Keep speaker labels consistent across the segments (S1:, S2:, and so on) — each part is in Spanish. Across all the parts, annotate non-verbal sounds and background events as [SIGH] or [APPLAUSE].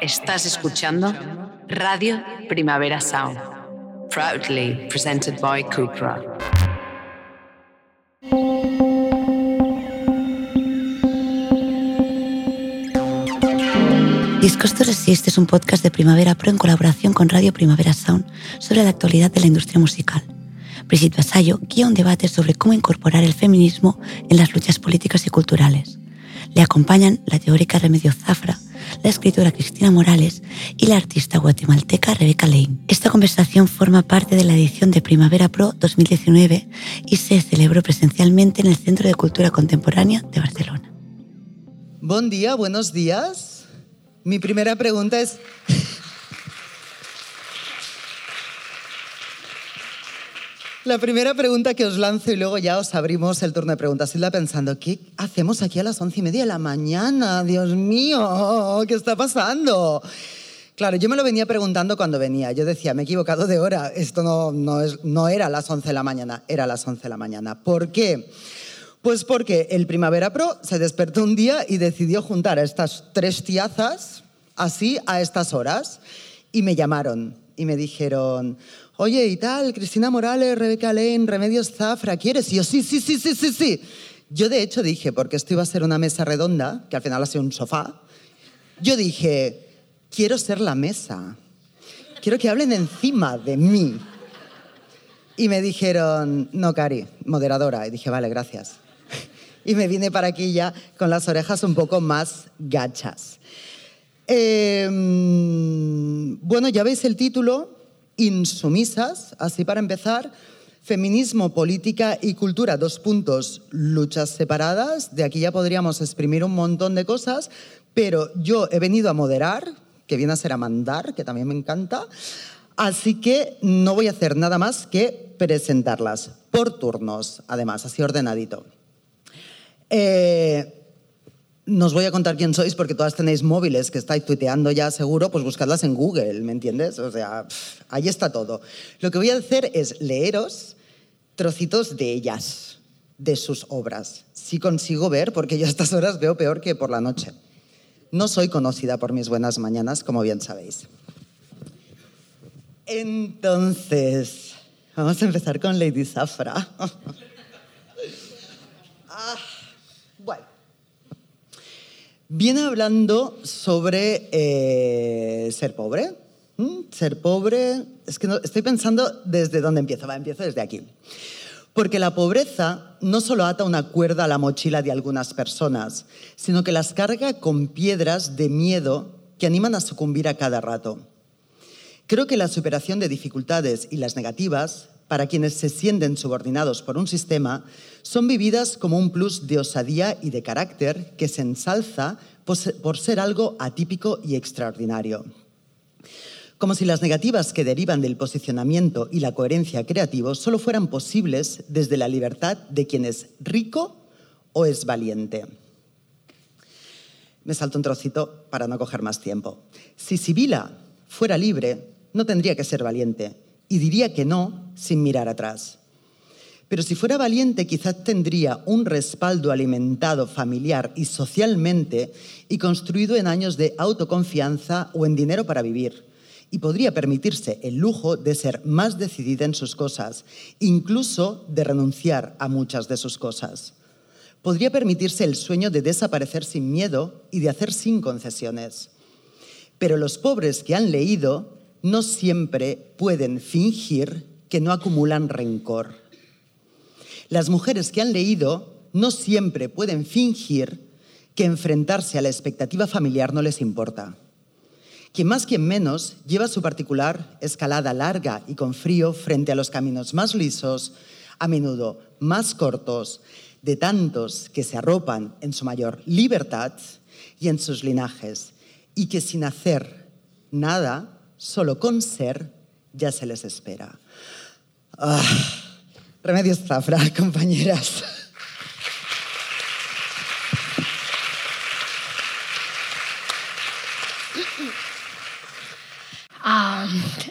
S1: Estás escuchando Radio Primavera Sound, proudly presented by Cupra.
S2: Discos to Resist es un podcast de Primavera Pro en colaboración con Radio Primavera Sound sobre la actualidad de la industria musical. Brigitte Vasallo guía un debate sobre cómo incorporar el feminismo en las luchas políticas y culturales. Le acompañan la teórica Remedio Zafra, la escritora Cristina Morales y la artista guatemalteca Rebeca Lane. Esta conversación forma parte de la edición de Primavera Pro 2019 y se celebró presencialmente en el Centro de Cultura Contemporánea de Barcelona.
S3: Buen día, buenos días. Mi primera pregunta es... La primera pregunta que os lanzo y luego ya os abrimos el turno de preguntas. Idla pensando, ¿qué hacemos aquí a las once y media de la mañana? Dios mío, ¿qué está pasando? Claro, yo me lo venía preguntando cuando venía. Yo decía, me he equivocado de hora. Esto no, no, es, no era las 11 de la mañana, era las 11 de la mañana. ¿Por qué? Pues porque el Primavera Pro se despertó un día y decidió juntar a estas tres tiazas así a estas horas. Y me llamaron y me dijeron, oye, y tal, Cristina Morales, Rebeca Lane, Remedios Zafra, ¿quieres? Y yo, sí, sí, sí, sí, sí, sí. Yo de hecho dije, porque esto iba a ser una mesa redonda, que al final ha sido un sofá, yo dije, quiero ser la mesa. Quiero que hablen encima de mí. Y me dijeron, no, Cari, moderadora. Y dije, vale, gracias. Y me vine para aquí ya con las orejas un poco más gachas. Eh, bueno, ya veis el título, Insumisas, así para empezar, feminismo, política y cultura, dos puntos, luchas separadas, de aquí ya podríamos exprimir un montón de cosas, pero yo he venido a moderar, que viene a ser a mandar, que también me encanta, así que no voy a hacer nada más que presentarlas por turnos, además, así ordenadito. Eh, no os voy a contar quién sois porque todas tenéis móviles que estáis tuiteando ya seguro, pues buscadlas en Google, ¿me entiendes? O sea, pff, ahí está todo. Lo que voy a hacer es leeros trocitos de ellas, de sus obras. Si consigo ver, porque yo a estas horas veo peor que por la noche. No soy conocida por mis buenas mañanas, como bien sabéis. Entonces, vamos a empezar con Lady Zafra. [LAUGHS] ah, bueno. Viene hablando sobre eh, ser pobre. Ser pobre, es que estoy pensando desde dónde empiezo, va, empiezo desde aquí. Porque la pobreza no solo ata una cuerda a la mochila de algunas personas, sino que las carga con piedras de miedo que animan a sucumbir a cada rato. Creo que la superación de dificultades y las negativas, para quienes se sienten subordinados por un sistema, son vividas como un plus de osadía y de carácter que se ensalza por ser algo atípico y extraordinario. Como si las negativas que derivan del posicionamiento y la coherencia creativos solo fueran posibles desde la libertad de quien es rico o es valiente. Me salto un trocito para no coger más tiempo. Si Sibila fuera libre, no tendría que ser valiente y diría que no sin mirar atrás. Pero si fuera valiente, quizás tendría un respaldo alimentado familiar y socialmente y construido en años de autoconfianza o en dinero para vivir. Y podría permitirse el lujo de ser más decidida en sus cosas, incluso de renunciar a muchas de sus cosas. Podría permitirse el sueño de desaparecer sin miedo y de hacer sin concesiones. Pero los pobres que han leído no siempre pueden fingir que no acumulan rencor. Las mujeres que han leído no siempre pueden fingir que enfrentarse a la expectativa familiar no les importa. Quien más, quien menos, lleva su particular escalada larga y con frío frente a los caminos más lisos, a menudo más cortos, de tantos que se arropan en su mayor libertad y en sus linajes, y que sin hacer nada, solo con ser, ya se les espera. Ah, remedios Zafra, [LAUGHS] compañeras.
S4: a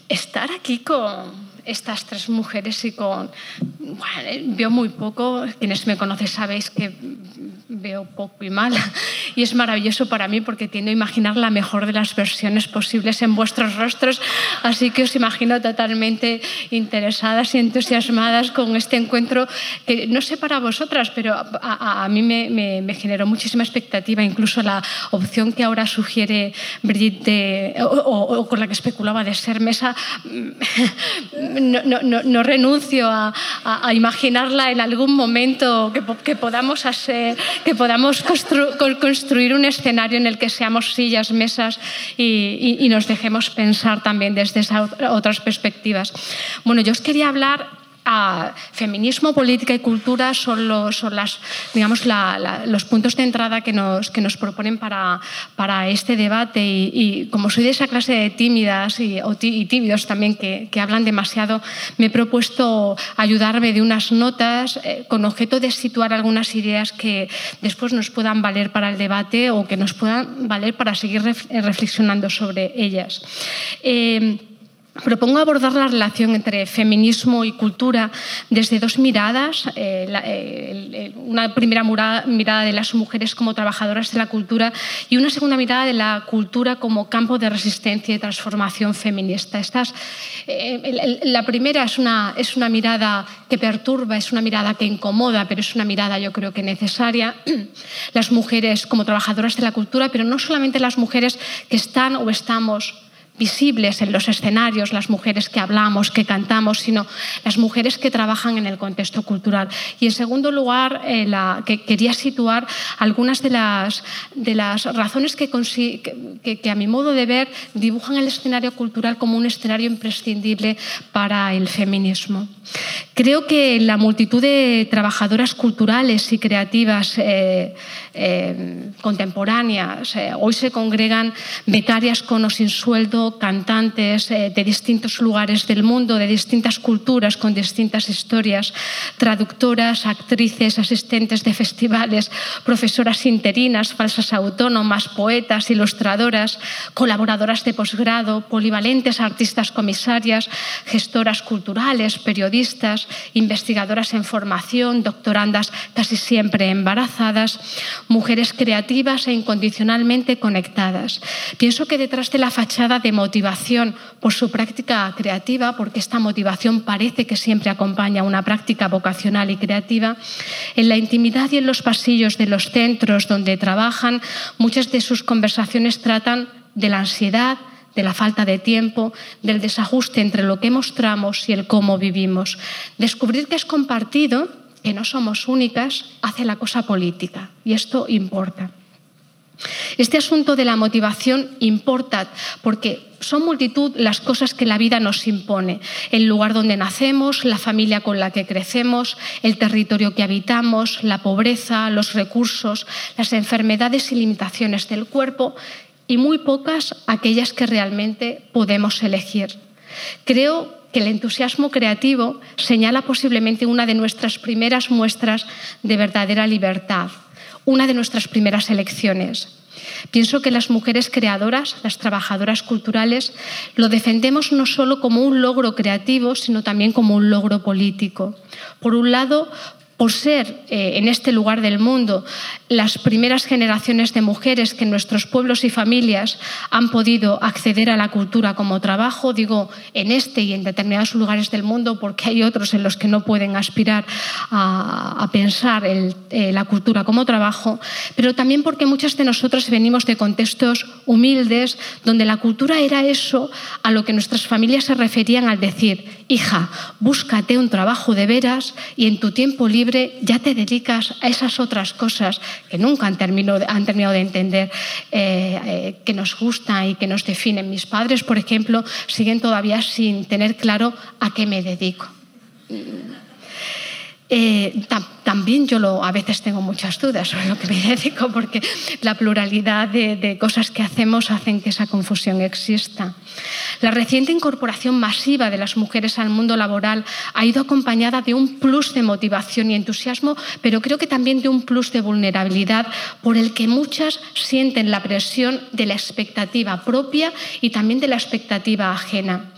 S4: estar aquí con estas tres mujeres y con... Bueno, veo muy poco, quienes me conocen sabéis que veo poco y mal. [LAUGHS] Y es maravilloso para mí porque tiendo a imaginar la mejor de las versiones posibles en vuestros rostros. Así que os imagino totalmente interesadas y entusiasmadas con este encuentro que no sé para vosotras, pero a, mí me, generó muchísima expectativa. Incluso la opción que ahora sugiere Brigitte o, con la que especulaba de ser mesa, no, renuncio a, imaginarla en algún momento que, podamos hacer que podamos construir un escenario en el que seamos sillas, mesas y, nos dejemos pensar también desde esas otras perspectivas. Bueno, yo os quería hablar feminismo, política y cultura son los, son las, digamos, los puntos de entrada que nos, que nos proponen para, para este debate. Y, como soy de esa clase de tímidas y, tímidos también que, que, hablan demasiado, me he propuesto ayudarme de unas notas eh, con objeto de situar algunas ideas que después nos puedan valer para el debate o que nos puedan valer para seguir reflexionando sobre ellas. Eh, Propongo abordar la relación entre feminismo y cultura desde dos miradas. Eh, eh, una primera mirada de las mujeres como trabajadoras de la cultura y una segunda mirada de la cultura como campo de resistencia y transformación feminista. Eh, la primera es una, es una mirada que perturba, es una mirada que incomoda, pero es una mirada yo creo que necesaria. Las mujeres como trabajadoras de la cultura, pero no solamente las mujeres que están o estamos visibles en los escenarios, las mujeres que hablamos, que cantamos, sino las mujeres que trabajan en el contexto cultural. Y en segundo lugar, eh, la, que quería situar algunas de las, de las razones que, a mi modo de ver dibujan el escenario cultural como un escenario imprescindible para el feminismo. Creo que la multitud de trabajadoras culturales y creativas eh, eh, contemporáneas, hoy se congregan becarias con o sin sueldo, cantantes eh, de distintos lugares del mundo, de distintas culturas, con distintas historias, traductoras, actrices, asistentes de festivales, profesoras interinas, falsas autónomas, poetas, ilustradoras, colaboradoras de posgrado, polivalentes artistas comisarias, gestoras culturales, periodistas, investigadoras en formación, doctorandas casi siempre embarazadas, mujeres creativas e incondicionalmente conectadas. Pienso que detrás de la fachada de motivación por su práctica creativa, porque esta motivación parece que siempre acompaña una práctica vocacional y creativa, en la intimidad y en los pasillos de los centros donde trabajan, muchas de sus conversaciones tratan de la ansiedad, de la falta de tiempo, del desajuste entre lo que mostramos y el cómo vivimos. Descubrir que es compartido, que no somos únicas, hace la cosa política y esto importa. Este asunto de la motivación importa porque son multitud las cosas que la vida nos impone. El lugar donde nacemos, la familia con la que crecemos, el territorio que habitamos, la pobreza, los recursos, las enfermedades y limitaciones del cuerpo y muy pocas aquellas que realmente podemos elegir. Creo que el entusiasmo creativo señala posiblemente una de nuestras primeras muestras de verdadera libertad una de nuestras primeras elecciones. Pienso que las mujeres creadoras, las trabajadoras culturales, lo defendemos no solo como un logro creativo, sino también como un logro político. Por un lado, por ser eh, en este lugar del mundo las primeras generaciones de mujeres que nuestros pueblos y familias han podido acceder a la cultura como trabajo, digo en este y en determinados lugares del mundo porque hay otros en los que no pueden aspirar a, pensar eh, la cultura como trabajo, pero también porque muchas de nosotras venimos de contextos humildes donde la cultura era eso a lo que nuestras familias se referían al decir, hija, búscate un trabajo de veras y en tu tiempo libre ya te dedicas a esas otras cosas que nunca han terminado, han terminado de entender eh, eh, que nos gustan y que nos definen. Mis padres, por ejemplo, siguen todavía sin tener claro a qué me dedico. Eh, también yo lo, a veces tengo muchas dudas sobre lo que me [LAUGHS] dedico porque la pluralidad de, cosas que hacemos hacen que esa confusión exista. La reciente incorporación masiva de las mujeres al mundo laboral ha ido acompañada de un plus de motivación y entusiasmo, pero creo que también de un plus de vulnerabilidad por el que muchas sienten la presión de la expectativa propia y también de la expectativa ajena,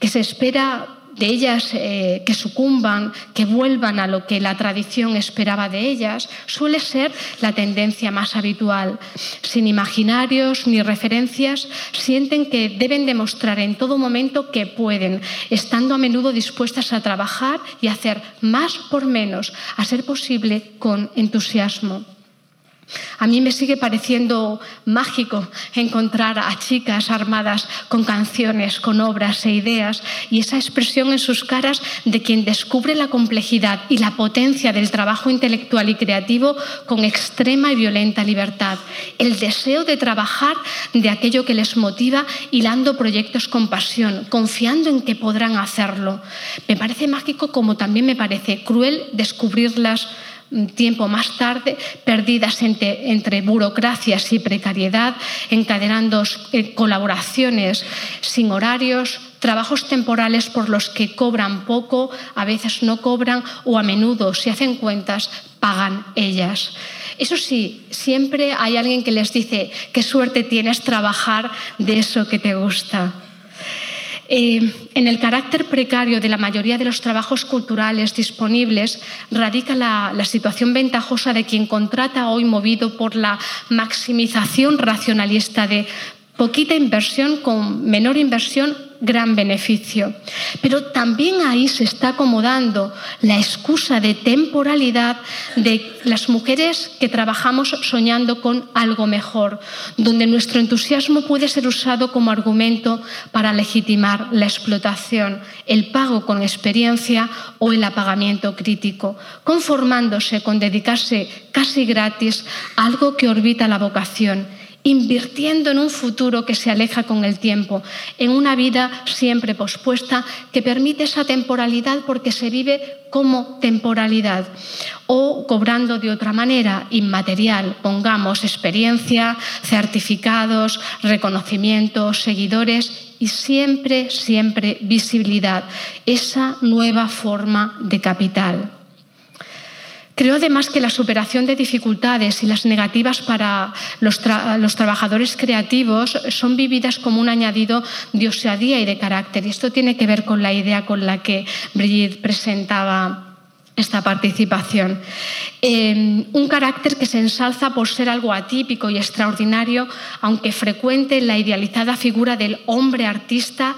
S4: que se espera de ellas eh, que sucumban, que vuelvan a lo que la tradición esperaba de ellas, suele ser la tendencia más habitual. Sin imaginarios ni referencias, sienten que deben demostrar en todo momento que pueden, estando a menudo dispuestas a trabajar y hacer más por menos, a ser posible con entusiasmo. A mí me sigue pareciendo mágico encontrar a chicas armadas con canciones, con obras e ideas y esa expresión en sus caras de quien descubre la complejidad y la potencia del trabajo intelectual y creativo con extrema y violenta libertad. El deseo de trabajar de aquello que les motiva hilando proyectos con pasión, confiando en que podrán hacerlo. Me parece mágico como también me parece cruel descubrirlas tiempo más tarde, perdidas entre, burocracias y precariedad, encadenando eh, colaboraciones sin horarios, trabajos temporales por los que cobran poco, a veces no cobran o a menudo, si hacen cuentas, pagan ellas. Eso sí, siempre hay alguien que les dice, qué suerte tienes trabajar de eso que te gusta. Eh, en el carácter precario de la mayoría de los trabajos culturales disponibles radica la, la, situación ventajosa de quien contrata hoy movido por la maximización racionalista de poquita inversión con menor inversión gran beneficio. Pero también ahí se está acomodando la excusa de temporalidad de las mujeres que trabajamos soñando con algo mejor, donde nuestro entusiasmo puede ser usado como argumento para legitimar la explotación, el pago con experiencia o el apagamiento crítico, conformándose con dedicarse casi gratis a algo que orbita la vocación invirtiendo en un futuro que se aleja con el tiempo, en una vida siempre pospuesta que permite esa temporalidad porque se vive como temporalidad o cobrando de otra manera, inmaterial, pongamos experiencia, certificados, reconocimientos, seguidores y siempre, siempre visibilidad, esa nueva forma de capital. Creo además que la superación de dificultades y las negativas para los, trabajadores creativos son vividas como un añadido de osadía y de carácter. Y esto tiene que ver con la idea con la que Brigitte presentaba esta participación. Eh, un carácter que se ensalza por ser algo atípico y extraordinario, aunque frecuente en la idealizada figura del hombre artista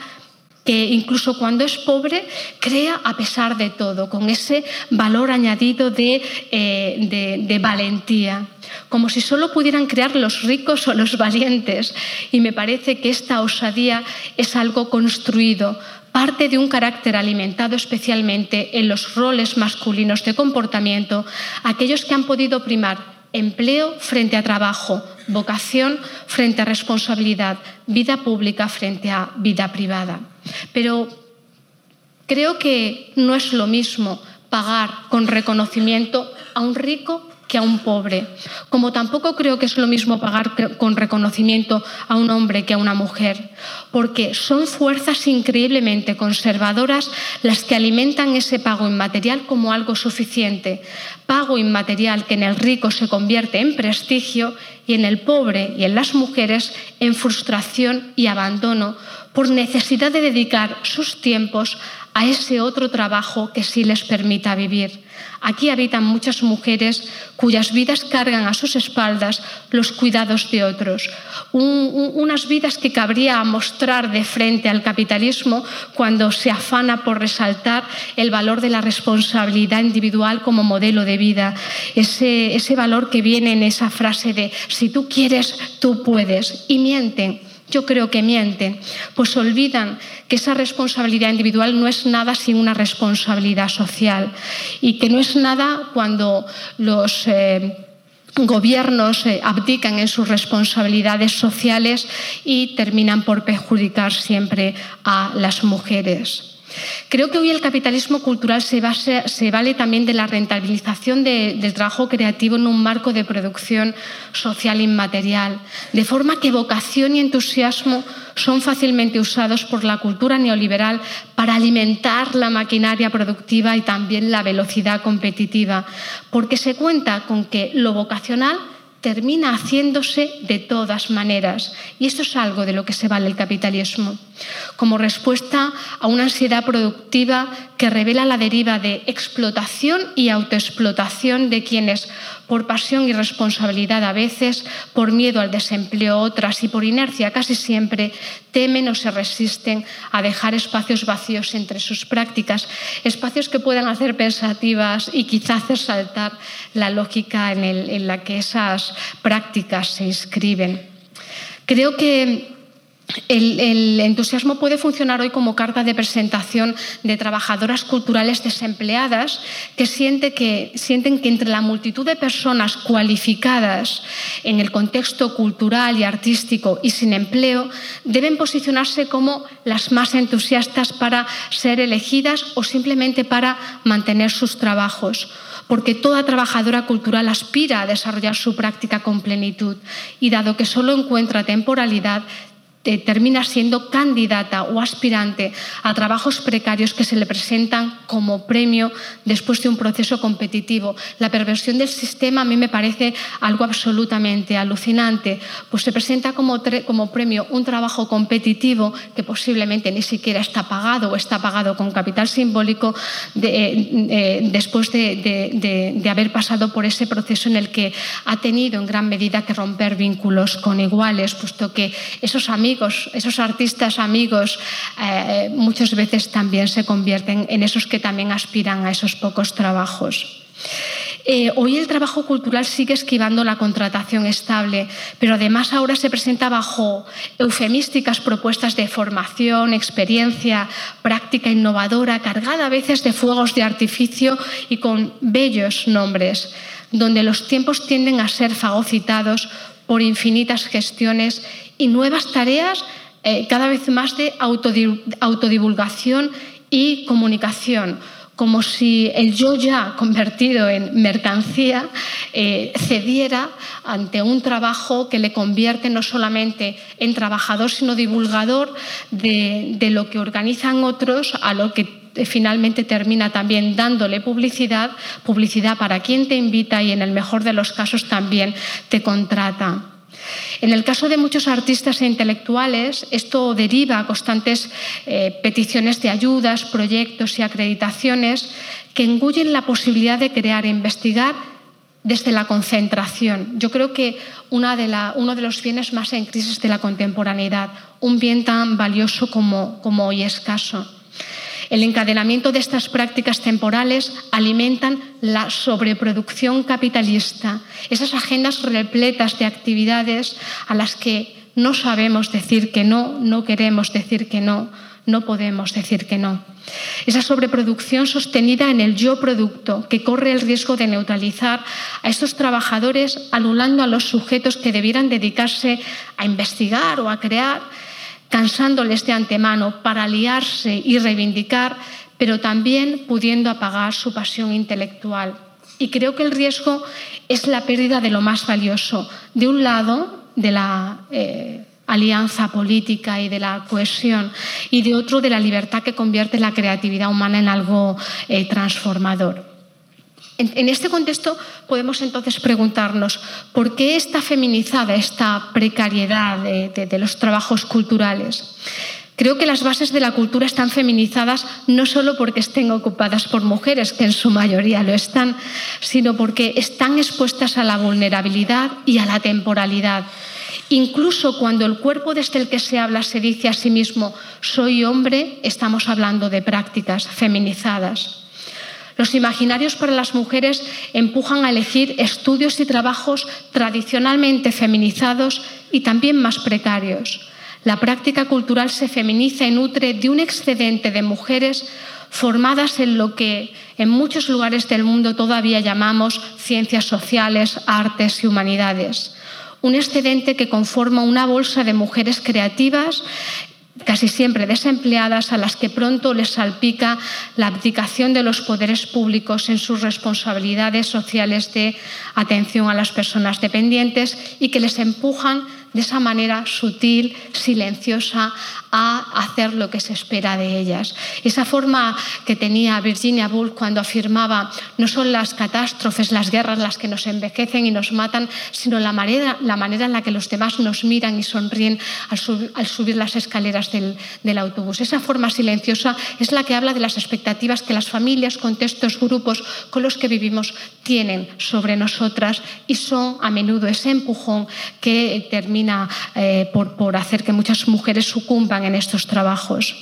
S4: que incluso cuando es pobre crea a pesar de todo, con ese valor añadido eh, de, de, valentía, como si solo pudieran crear los ricos o los valientes. Y me parece que esta osadía es algo construido, parte de un carácter alimentado especialmente en los roles masculinos de comportamiento, aquellos que han podido primar empleo frente a trabajo, vocación frente a responsabilidad, vida pública frente a vida privada. Pero creo que no es lo mismo pagar con reconocimiento a un rico que a un pobre, como tampoco creo que es lo mismo pagar con reconocimiento a un hombre que a una mujer, porque son fuerzas increíblemente conservadoras las que alimentan ese pago inmaterial como algo suficiente, pago inmaterial que en el rico se convierte en prestigio y en el pobre y en las mujeres en frustración y abandono por necesidad de dedicar sus tiempos a ese otro trabajo que sí les permita vivir. Aquí habitan muchas mujeres cuyas vidas cargan a sus espaldas los cuidados de otros, unas vidas que cabría mostrar de frente al capitalismo cuando se afana por resaltar el valor de la responsabilidad individual como modelo de vida, ese, valor que viene en esa frase de si tú quieres, tú puedes, y mienten yo creo que mienten, pues olvidan que esa responsabilidad individual no es nada sin una responsabilidad social y que no es nada cuando los eh, gobiernos eh, abdican en sus responsabilidades sociales y terminan por perjudicar siempre a las mujeres. Creo que hoy el capitalismo cultural se, vale también de la rentabilización del trabajo creativo en un marco de producción social inmaterial, de forma que vocación y entusiasmo son fácilmente usados por la cultura neoliberal para alimentar la maquinaria productiva y también la velocidad competitiva, porque se cuenta con que lo vocacional termina haciéndose de todas maneras. Y esto es algo de lo que se vale el capitalismo. Como respuesta a una ansiedad productiva que revela la deriva de explotación y autoexplotación de quienes, por pasión y responsabilidad a veces, por miedo al desempleo otras y por inercia casi siempre, temen o se resisten a dejar espacios vacíos entre sus prácticas, espacios que puedan hacer pensativas y quizá hacer saltar la lógica en, en la que esas prácticas se inscriben. Creo que el, entusiasmo puede funcionar hoy como carta de presentación de trabajadoras culturales desempleadas que, que, sienten que entre la multitud de personas cualificadas en el contexto cultural y artístico y sin empleo deben posicionarse como las más entusiastas para ser elegidas o simplemente para mantener sus trabajos porque toda trabajadora cultural aspira a desarrollar su práctica con plenitud. Y dado que solo encuentra temporalidad, termina siendo candidata o aspirante a trabajos precarios que se le presentan como premio después de un proceso competitivo. La perversión del sistema a mí me parece algo absolutamente alucinante, pues se presenta como, como premio un trabajo competitivo que posiblemente ni siquiera está pagado o está pagado con capital simbólico eh, después de, de haber pasado por ese proceso en el que ha tenido en gran medida que romper vínculos con iguales, puesto que esos amigos esos artistas amigos, eh, muchas veces también se convierten en esos que también aspiran a esos pocos trabajos. Eh, hoy el trabajo cultural sigue esquivando la contratación estable, pero además ahora se presenta bajo eufemísticas propuestas de formación, experiencia, práctica innovadora, cargada a veces de fuegos de artificio y con bellos nombres, donde los tiempos tienden a ser fagocitados por infinitas gestiones y nuevas tareas eh, cada vez más de autodivulgación y comunicación, como si el yo ya convertido en mercancía eh, cediera ante un trabajo que le convierte no solamente en trabajador, sino divulgador de, de lo que organizan otros, a lo que finalmente termina también dándole publicidad, publicidad para quien te invita y en el mejor de los casos también te contrata. En el caso de muchos artistas e intelectuales, esto deriva a constantes eh, peticiones de ayudas, proyectos y acreditaciones que engullen la posibilidad de crear e investigar desde la concentración. Yo creo que uno de los bienes más en crisis de la contemporaneidad, un bien tan valioso como, como hoy escaso. El encadenamiento de estas prácticas temporales alimentan la sobreproducción capitalista, esas agendas repletas de actividades a las que no sabemos decir que no, no queremos decir que no, no podemos decir que no. Esa sobreproducción sostenida en el yo producto, que corre el riesgo de neutralizar a estos trabajadores, anulando a los sujetos que debieran dedicarse a investigar o a crear cansándoles de antemano para liarse y reivindicar, pero también pudiendo apagar su pasión intelectual. Y creo que el riesgo es la pérdida de lo más valioso. De un lado, de la eh, alianza política y de la cohesión, y de otro, de la libertad que convierte la creatividad humana en algo eh, transformador. En, este contexto podemos entonces preguntarnos por qué está feminizada esta precariedad de, los trabajos culturales. Creo que las bases de la cultura están feminizadas no solo porque estén ocupadas por mujeres, que en su mayoría lo están, sino porque están expuestas a la vulnerabilidad y a la temporalidad. Incluso cuando el cuerpo desde el que se habla se dice a sí mismo soy hombre, estamos hablando de prácticas feminizadas. Los imaginarios para las mujeres empujan a elegir estudios y trabajos tradicionalmente feminizados y también más precarios. La práctica cultural se feminiza y nutre de un excedente de mujeres formadas en lo que en muchos lugares del mundo todavía llamamos ciencias sociales, artes y humanidades. Un excedente que conforma una bolsa de mujeres creativas casi siempre desempleadas, a las que pronto les salpica la abdicación de los poderes públicos en sus responsabilidades sociales de atención a las personas dependientes y que les empujan de esa manera sutil, silenciosa, a hacer lo que se espera de ellas. Esa forma que tenía Virginia Woolf cuando afirmaba no son las catástrofes, las guerras las que nos envejecen y nos matan, sino la manera, la manera en la que los demás nos miran y sonríen al, subir las escaleras del, autobús. Esa forma silenciosa es la que habla de las expectativas que las familias, contextos, grupos con los que vivimos tienen sobre nosotras y son a menudo ese empujón que termina eh, por hacer que muchas mujeres sucumban en estos trabajos.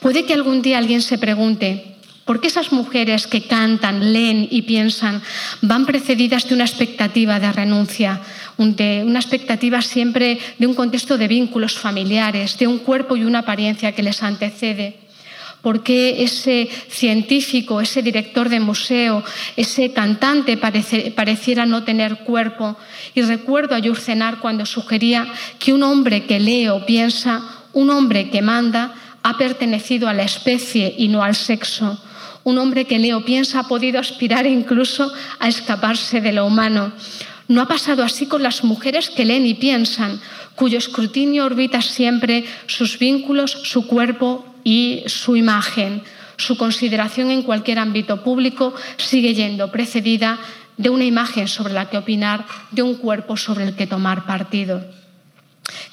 S4: Puede que algún día alguien se pregunte, ¿Por qué esas mujeres que cantan, leen y piensan van precedidas de una expectativa de renuncia, de una expectativa siempre de un contexto de vínculos familiares, de un cuerpo y una apariencia que les antecede? ¿Por qué ese científico, ese director de museo, ese cantante pareciera no tener cuerpo? Y recuerdo a Yurcenar cuando sugería que un hombre que lee o piensa, un hombre que manda, ha pertenecido a la especie y no al sexo. Un hombre que lee o piensa ha podido aspirar incluso a escaparse de lo humano. No ha pasado así con las mujeres que leen y piensan, cuyo escrutinio orbita siempre sus vínculos, su cuerpo y su imagen. Su consideración en cualquier ámbito público sigue yendo precedida de una imagen sobre la que opinar, de un cuerpo sobre el que tomar partido.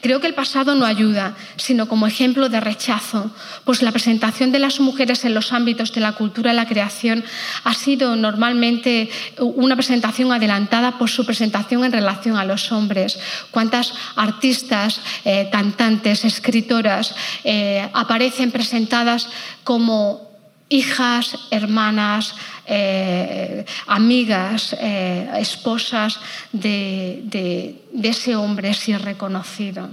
S4: Creo que el pasado no ayuda, sino como ejemplo de rechazo, pues la presentación de las mujeres en los ámbitos de la cultura y la creación ha sido normalmente una presentación adelantada por su presentación en relación a los hombres. ¿Cuántas artistas, eh, cantantes, escritoras eh, aparecen presentadas como hijas, hermanas, eh, amigas, eh, esposas de, ese hombre así reconocido.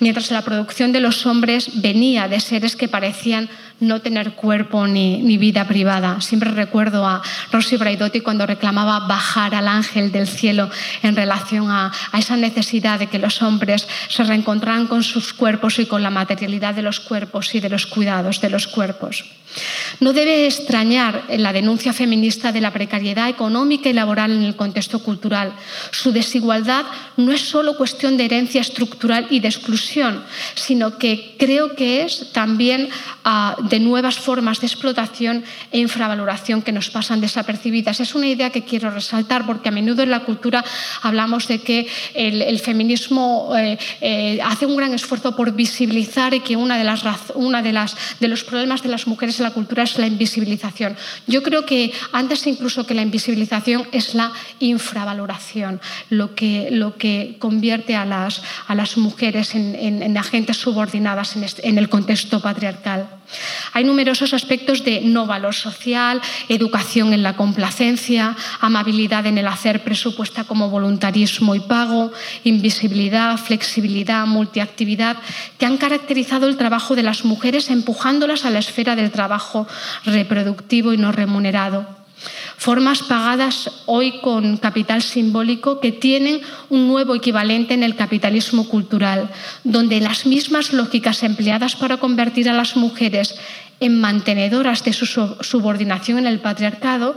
S4: Mientras la producción de los hombres venía de seres que parecían no tener cuerpo ni, vida privada. Siempre recuerdo a Rosy Braidotti cuando reclamaba bajar al ángel del cielo en relación a, esa necesidad de que los hombres se reencontraran con sus cuerpos y con la materialidad de los cuerpos y de los cuidados de los cuerpos. No debe extrañar la denuncia feminista de la precariedad económica y laboral en el contexto cultural. Su desigualdad no es solo cuestión de herencia estructural y de exclusión, sino que creo que es también ah, de nuevas formas de explotación e infravaloración que nos pasan desapercibidas. Es una idea que quiero resaltar porque a menudo en la cultura hablamos de que el, feminismo eh, eh, hace un gran esfuerzo por visibilizar y que una de, las, una de, las, de los problemas de las mujeres en la cultura es la invisibilización. Yo creo que antes incluso que la invisibilización es la infravaloración, lo que, lo que convierte a las, a las mujeres en, agentes subordinadas en, el contexto patriarcal. Hay numerosos aspectos de no valor social, educación en la complacencia, amabilidad en el hacer presupuesta como voluntarismo y pago, invisibilidad, flexibilidad, multiactividad, que han caracterizado el trabajo de las mujeres empujándolas a la esfera del trabajo reproductivo y no remunerado formas pagadas hoy con capital simbólico que tienen un nuevo equivalente en el capitalismo cultural, donde las mismas lógicas empleadas para convertir a las mujeres en mantenedoras de su subordinación en el patriarcado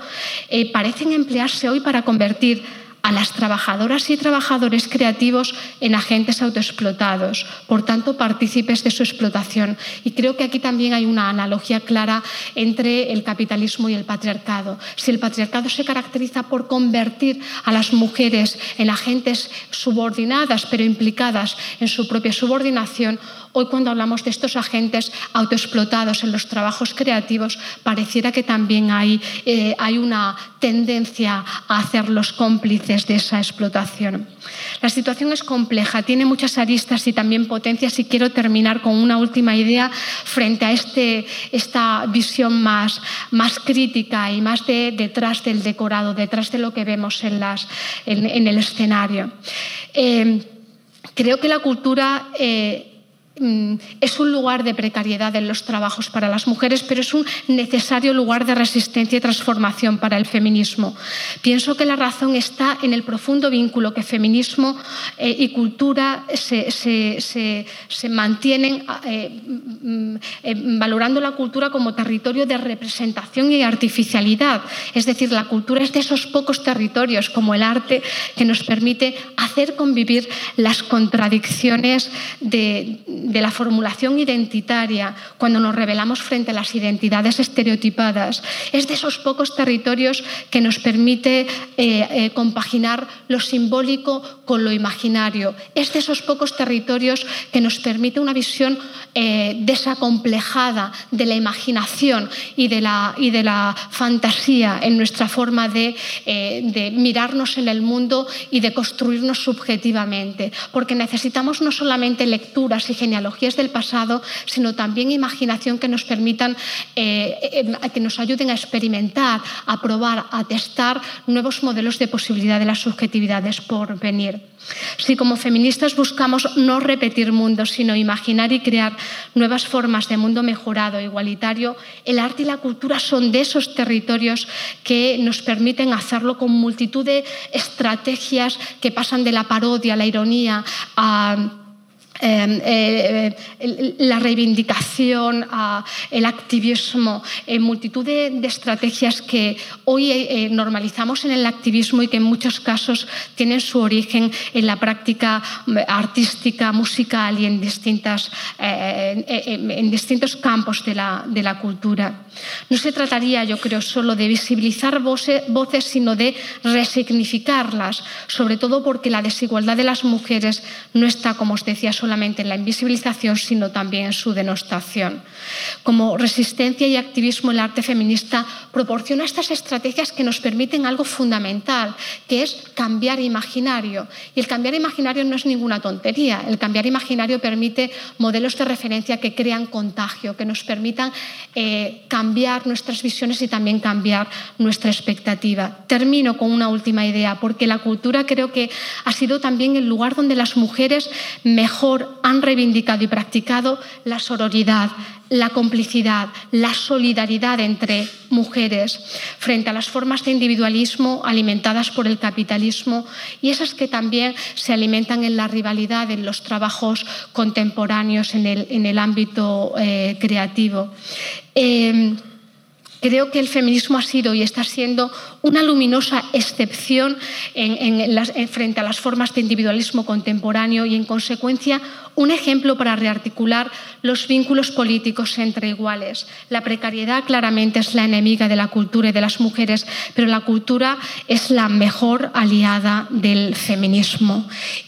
S4: eh, parecen emplearse hoy para convertir a las trabajadoras y trabajadores creativos en agentes autoexplotados, por tanto, partícipes de su explotación. Y creo que aquí también hay una analogía clara entre el capitalismo y el patriarcado. Si el patriarcado se caracteriza por convertir a las mujeres en agentes subordinadas, pero implicadas en su propia subordinación, Hoy cuando hablamos de estos agentes autoexplotados en los trabajos creativos, pareciera que también hay, eh, hay una tendencia a hacerlos cómplices de esa explotación. La situación es compleja, tiene muchas aristas y también potencias y quiero terminar con una última idea frente a este, esta visión más, más crítica y más de, detrás del decorado, detrás de lo que vemos en, las, en, el escenario. Eh, creo que la cultura... Eh, es un lugar de precariedad en los trabajos para las mujeres, pero es un necesario lugar de resistencia y transformación para el feminismo. Pienso que la razón está en el profundo vínculo que feminismo eh, y cultura se, mantienen eh, mm, eh, valorando la cultura como territorio de representación y artificialidad. Es decir, la cultura es de esos pocos territorios como el arte que nos permite hacer convivir las contradicciones de de la formulación identitaria cuando nos revelamos frente a las identidades estereotipadas. Es de esos pocos territorios que nos permite eh, eh, compaginar lo simbólico con lo imaginario. Es de esos pocos territorios que nos permite una visión eh, desacomplejada de la imaginación y de la, y de la fantasía en nuestra forma de, de mirarnos en el mundo y de construirnos subjetivamente. Porque necesitamos no solamente lecturas y genealogías del pasado, sino también imaginación que nos permitan, eh, eh, que nos ayuden a experimentar, a probar, a testar nuevos modelos de posibilidad de las subjetividades por venir. Si como feministas buscamos no repetir mundos, sino imaginar y crear nuevas formas de mundo mejorado, igualitario, el arte y la cultura son de esos territorios que nos permiten hacerlo con multitud de estrategias que pasan de la parodia, la ironía, a Em, eh, la reivindicación, el activismo, en multitud de, estrategias que hoy eh, normalizamos en el activismo y que en muchos casos tienen su origen en la práctica mm, artística, musical y en, distintas, eh, en distintos campos de la, de la, cultura. No se trataría, yo creo, solo de visibilizar voces, sino de resignificarlas, sobre todo porque la desigualdad de las mujeres no está, como os decía, solo solamente en la invisibilización, sino también en su denostación. Como resistencia y activismo, el arte feminista proporciona estas estrategias que nos permiten algo fundamental, que es cambiar imaginario. Y el cambiar imaginario no es ninguna tontería. El cambiar imaginario permite modelos de referencia que crean contagio, que nos permitan eh, cambiar nuestras visiones y también cambiar nuestra expectativa. Termino con una última idea, porque la cultura creo que ha sido también el lugar donde las mujeres mejor han reivindicado y practicado la sororidad, la complicidad, la solidaridad entre mujeres frente a las formas de individualismo alimentadas por el capitalismo y esas que también se alimentan en la rivalidad en los trabajos contemporáneos en el, ámbito eh, creativo. Eh, Creo que el feminismo ha sido y está siendo una luminosa excepción frente a las formas de individualismo contemporáneo y, en consecuencia, un ejemplo para rearticular los vínculos políticos entre iguales. La precariedad claramente es la enemiga de la cultura y de las mujeres, pero la cultura es la mejor aliada del feminismo.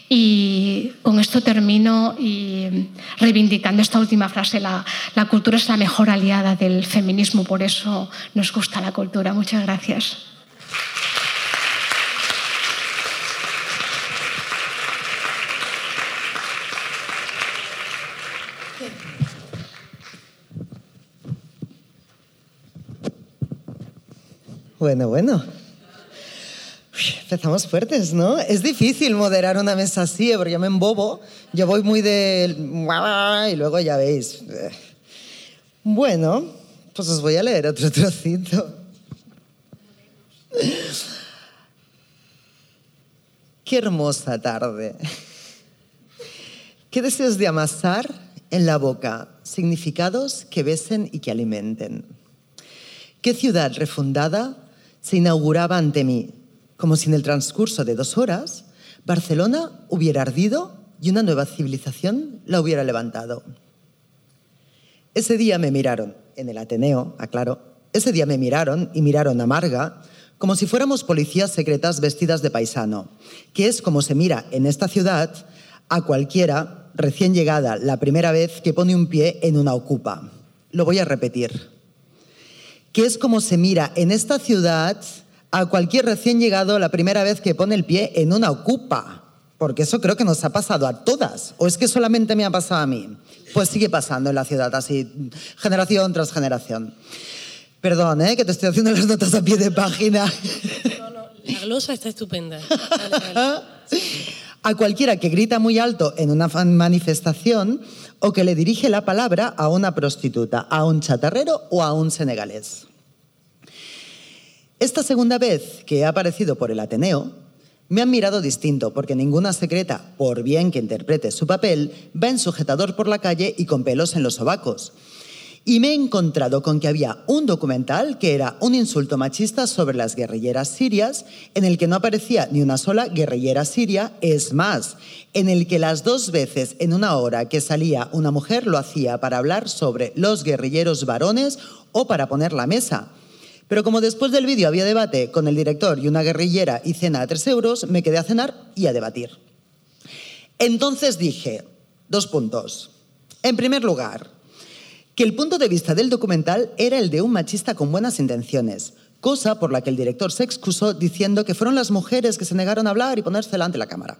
S4: Y con esto termino y reivindicando esta última frase, la, la, cultura es la mejor aliada del feminismo, por eso nos gusta la cultura. Muchas gracias.
S3: Bueno, bueno. Empezamos fuertes, ¿no? Es difícil moderar una mesa así, ¿eh? porque yo me embobo. Yo voy muy de... Y luego ya veis. Bueno, pues os voy a leer otro [LAUGHS] trocito. Qué hermosa tarde. Qué deseos de amasar en la boca significados que besen y que alimenten. Qué ciudad refundada se inauguraba ante mí como si en el transcurso de dos horas Barcelona hubiera ardido y una nueva civilización la hubiera levantado. Ese día me miraron, en el Ateneo, aclaro, ese día me miraron y miraron a Marga como si fuéramos policías secretas vestidas de paisano, que es como se mira en esta ciudad a cualquiera recién llegada la primera vez que pone un pie en una ocupa. Lo voy a repetir. Que es como se mira en esta ciudad a cualquier recién llegado la primera vez que pone el pie en una ocupa. Porque eso creo que nos ha pasado a todas. ¿O es que solamente me ha pasado a mí? Pues sigue pasando en la ciudad, así, generación tras generación. Perdón, ¿eh? que te estoy haciendo las notas a pie de página.
S5: No, no, la glosa está estupenda. [LAUGHS]
S3: A cualquiera que grita muy alto en una manifestación o que le dirige la palabra a una prostituta, a un chatarrero o a un senegalés. Esta segunda vez que he aparecido por el Ateneo, me han mirado distinto porque ninguna secreta, por bien que interprete su papel, va en sujetador por la calle y con pelos en los sobacos. Y me he encontrado con que había un documental que era un insulto machista sobre las guerrilleras sirias, en el que no aparecía ni una sola guerrillera siria, es más, en el que las dos veces en una hora que salía una mujer lo hacía para hablar sobre los guerrilleros varones o para poner la mesa. Pero como después del vídeo había debate con el director y una guerrillera y cena a tres euros, me quedé a cenar y a debatir. Entonces dije, dos puntos. En primer lugar, que el punto de vista del documental era el de un machista con buenas intenciones, cosa por la que el director se excusó diciendo que fueron las mujeres que se negaron a hablar y ponerse delante de la cámara.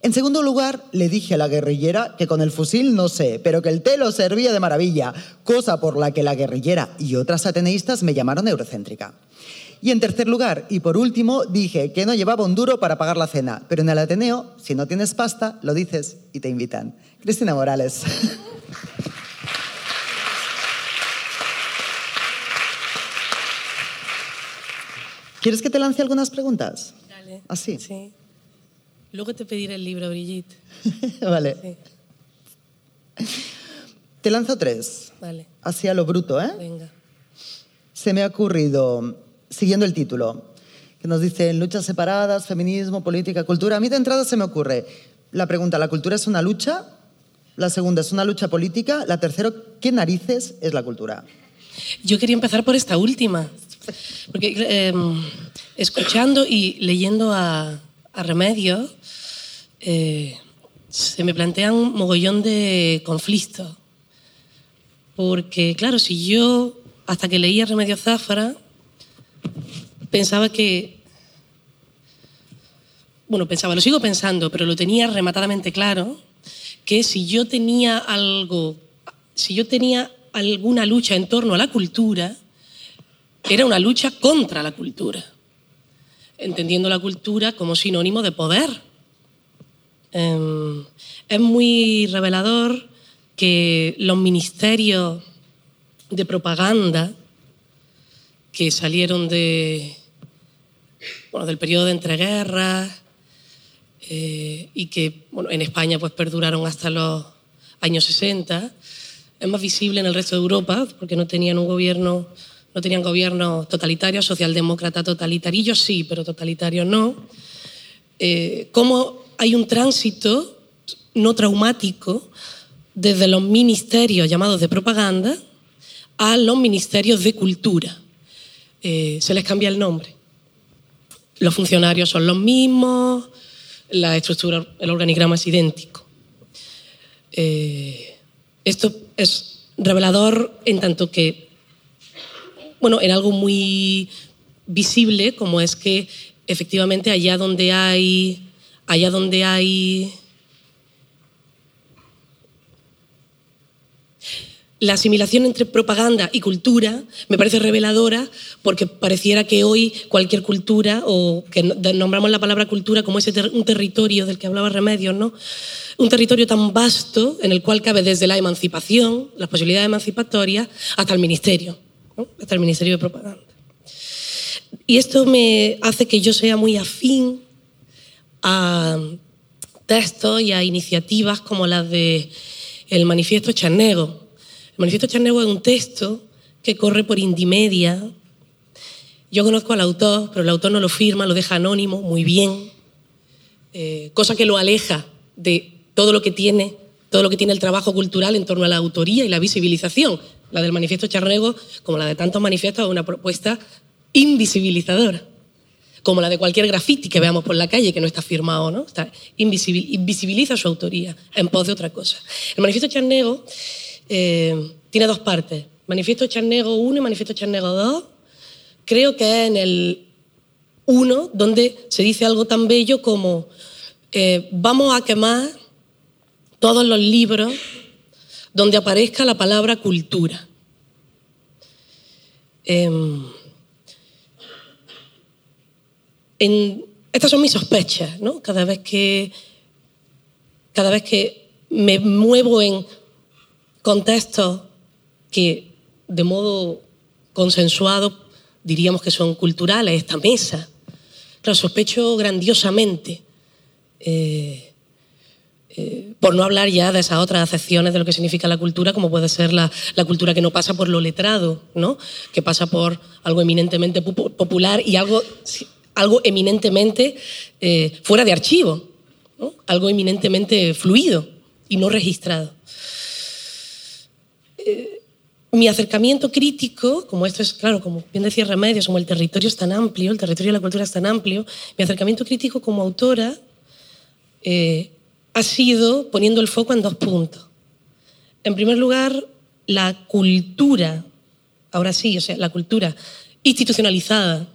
S3: En segundo lugar, le dije a la guerrillera que con el fusil no sé, pero que el té lo servía de maravilla, cosa por la que la guerrillera y otras ateneístas me llamaron eurocéntrica. Y en tercer lugar, y por último, dije que no llevaba un duro para pagar la cena, pero en el Ateneo, si no tienes pasta, lo dices y te invitan. Cristina Morales. [LAUGHS] ¿Quieres que te lance algunas preguntas?
S5: Dale.
S3: ¿Así?
S5: Sí. Luego te pediré el libro, Brigitte. [LAUGHS]
S3: vale.
S5: Sí.
S3: Te lanzo tres.
S5: Vale.
S3: Así a lo bruto, ¿eh?
S5: Venga.
S3: Se me ha ocurrido, siguiendo el título, que nos dice luchas separadas, feminismo, política, cultura. A mí de entrada se me ocurre la pregunta, ¿la cultura es una lucha? La segunda, ¿es una lucha política? La tercera, ¿qué narices es la cultura?
S5: Yo quería empezar por esta última, porque eh, escuchando y leyendo a, a Remedios, eh, se me plantean un mogollón de conflictos. Porque, claro, si yo, hasta que leía Remedios Záfara, pensaba que. Bueno, pensaba, lo sigo pensando, pero lo tenía rematadamente claro, que si yo tenía algo, si yo tenía alguna lucha en torno a la cultura, era una lucha contra la cultura, entendiendo la cultura como sinónimo de poder. Eh, es muy revelador que los ministerios de propaganda que salieron de, bueno, del periodo de entreguerras eh, y que bueno, en España pues, perduraron hasta los años 60, es más visible en el resto de Europa porque no tenían un gobierno, no tenían gobierno totalitario, socialdemócrata totalitario, sí, pero totalitario no. Eh, cómo hay un tránsito no traumático desde los ministerios llamados de propaganda a los ministerios de cultura. Eh, se les cambia el nombre. Los funcionarios son los mismos, la estructura, el organigrama es idéntico. Eh, esto es revelador en tanto que, bueno, en algo muy visible como es que efectivamente allá donde hay, allá donde hay la asimilación entre propaganda y cultura me parece reveladora porque pareciera que hoy cualquier cultura, o que nombramos la palabra cultura como ese ter un territorio del que hablaba Remedios, ¿no? un territorio tan vasto en el cual cabe desde la emancipación, las posibilidades emancipatorias, hasta el ministerio, ¿no? hasta el ministerio de propaganda. Y esto me hace que yo sea muy afín a textos y a iniciativas como las de el manifiesto Charnego, el manifiesto Charnego es un texto que corre por Indimedia. Yo conozco al autor, pero el autor no lo firma, lo deja anónimo, muy bien, eh, cosa que lo aleja de todo lo que tiene todo lo que tiene el trabajo cultural en torno a la autoría y la visibilización. La del manifiesto Charnego, como la de tantos manifiestos, es una propuesta invisibilizadora, como la de cualquier graffiti que veamos por la calle que no está firmado, ¿no? Está invisibiliza su autoría en pos de otra cosa. El manifiesto Charnego eh, tiene dos partes. Manifiesto Charnego 1 y Manifiesto Charnego 2. Creo que es en el 1 donde se dice algo tan bello como eh, vamos a quemar todos los libros donde aparezca la palabra cultura. Em, estas son mis sospechas, ¿no? Cada vez que, cada vez que me muevo en contextos que de modo consensuado diríamos que son culturales, esta mesa. Claro, sospecho grandiosamente, eh, eh, por no hablar ya de esas otras acepciones de lo que significa la cultura, como puede ser la, cultura que no pasa por lo letrado, ¿no? que pasa por algo eminentemente popular y algo, algo eminentemente eh, fuera de archivo, algo eminentemente fluido y no registrado mi acercamiento crítico, como esto es, claro, como bien decía Remedios, como el territorio es tan amplio, el territorio de la cultura es tan amplio, mi acercamiento crítico como autora eh, ha sido poniendo el foco en dos puntos. En primer lugar, la cultura, ahora sí, o sea, la cultura institucionalizada,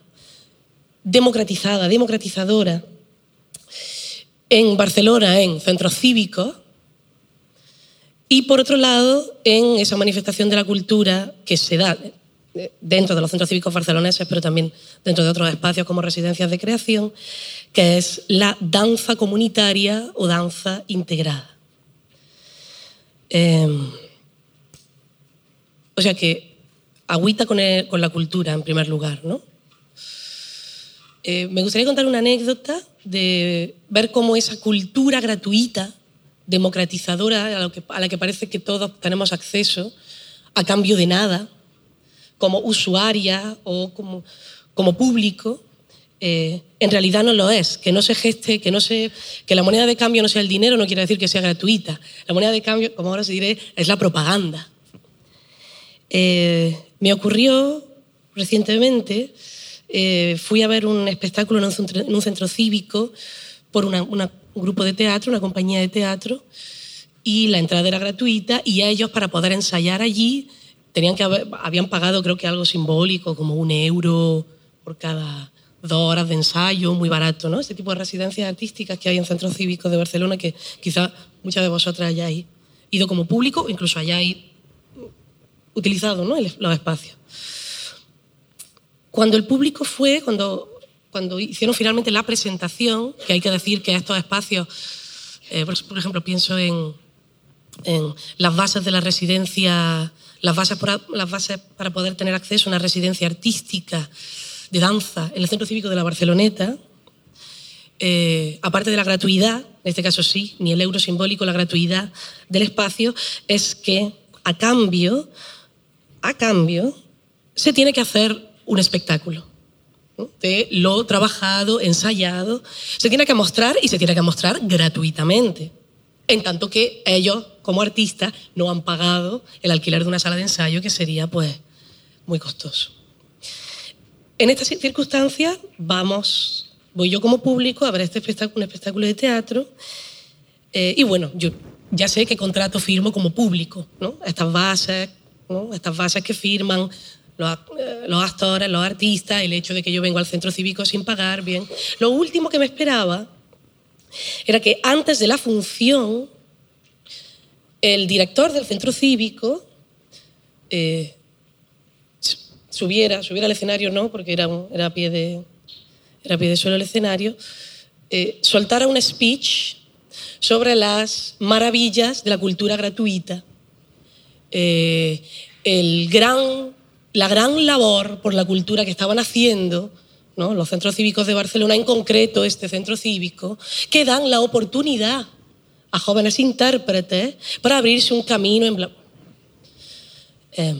S5: democratizada, democratizadora, en Barcelona, en centros cívicos, y por otro lado, en esa manifestación de la cultura que se da dentro de los centros cívicos barceloneses, pero también dentro de otros espacios como residencias de creación, que es la danza comunitaria o danza integrada. Em, o sea que agüita con, la cultura en primer lugar, ¿no? Eh, me gustaría contar una anécdota de ver cómo esa cultura gratuita democratizadora a, la que parece que todos tenemos acceso a cambio de nada, como usuaria o como, como público, eh, en realidad no lo es. Que no se geste, que, no se, que la moneda de cambio no sea el dinero no quiere decir que sea gratuita. La moneda de cambio, como ahora se diré, es la propaganda. Eh, me ocurrió recientemente, eh, fui a ver un espectáculo en un centro, cívico por una, una un grupo de teatro, una compañía de teatro, y la entrada era gratuita y ellos para poder ensayar allí tenían que habían pagado creo que algo simbólico, como un euro por cada dos horas de ensayo, muy barato, ¿no? Este tipo de residencias artísticas que hay en centros cívicos de Barcelona que quizá muchas de vosotras hayáis ido como público, incluso hayáis utilizado ¿no? los espacios. Cuando el público fue, cuando cuando hicieron finalmente la presentación, que hay que decir que estos espacios, eh, por, ejemplo, pienso en, las bases de la residencia, las bases, las bases para poder tener acceso a una residencia artística de danza en el Centro Cívico de la Barceloneta, eh, aparte de la gratuidad, en este caso sí, ni el euro simbólico, la gratuidad del espacio, es que a cambio, a cambio, se tiene que hacer un espectáculo de lo trabajado, ensayado, se tiene que mostrar y se tiene que mostrar gratuitamente. En tanto que ellos, como artistas, no han pagado el alquiler de una sala de ensayo, que sería pues muy costoso. En estas circunstancias vamos, voy yo como público a ver este espectáculo, un espectáculo de teatro eh, y bueno, yo ya sé qué contrato firmo como público, ¿no? Estas bases, estas bases que firman eh, los, actores, los artistas, el hecho de que yo vengo al centro cívico sin pagar, bien. Lo último que me esperaba era que antes de la función, el director del centro cívico eh, subiera, subiera al escenario, no, porque era, era, a, pie de, era pie de suelo el escenario, eh, soltara un speech sobre las maravillas de la cultura gratuita, el gran la gran labor por la cultura que estaban haciendo ¿no? los centros cívicos de Barcelona, en concreto este centro cívico, que dan la oportunidad a jóvenes intérpretes para abrirse un camino en... Eh,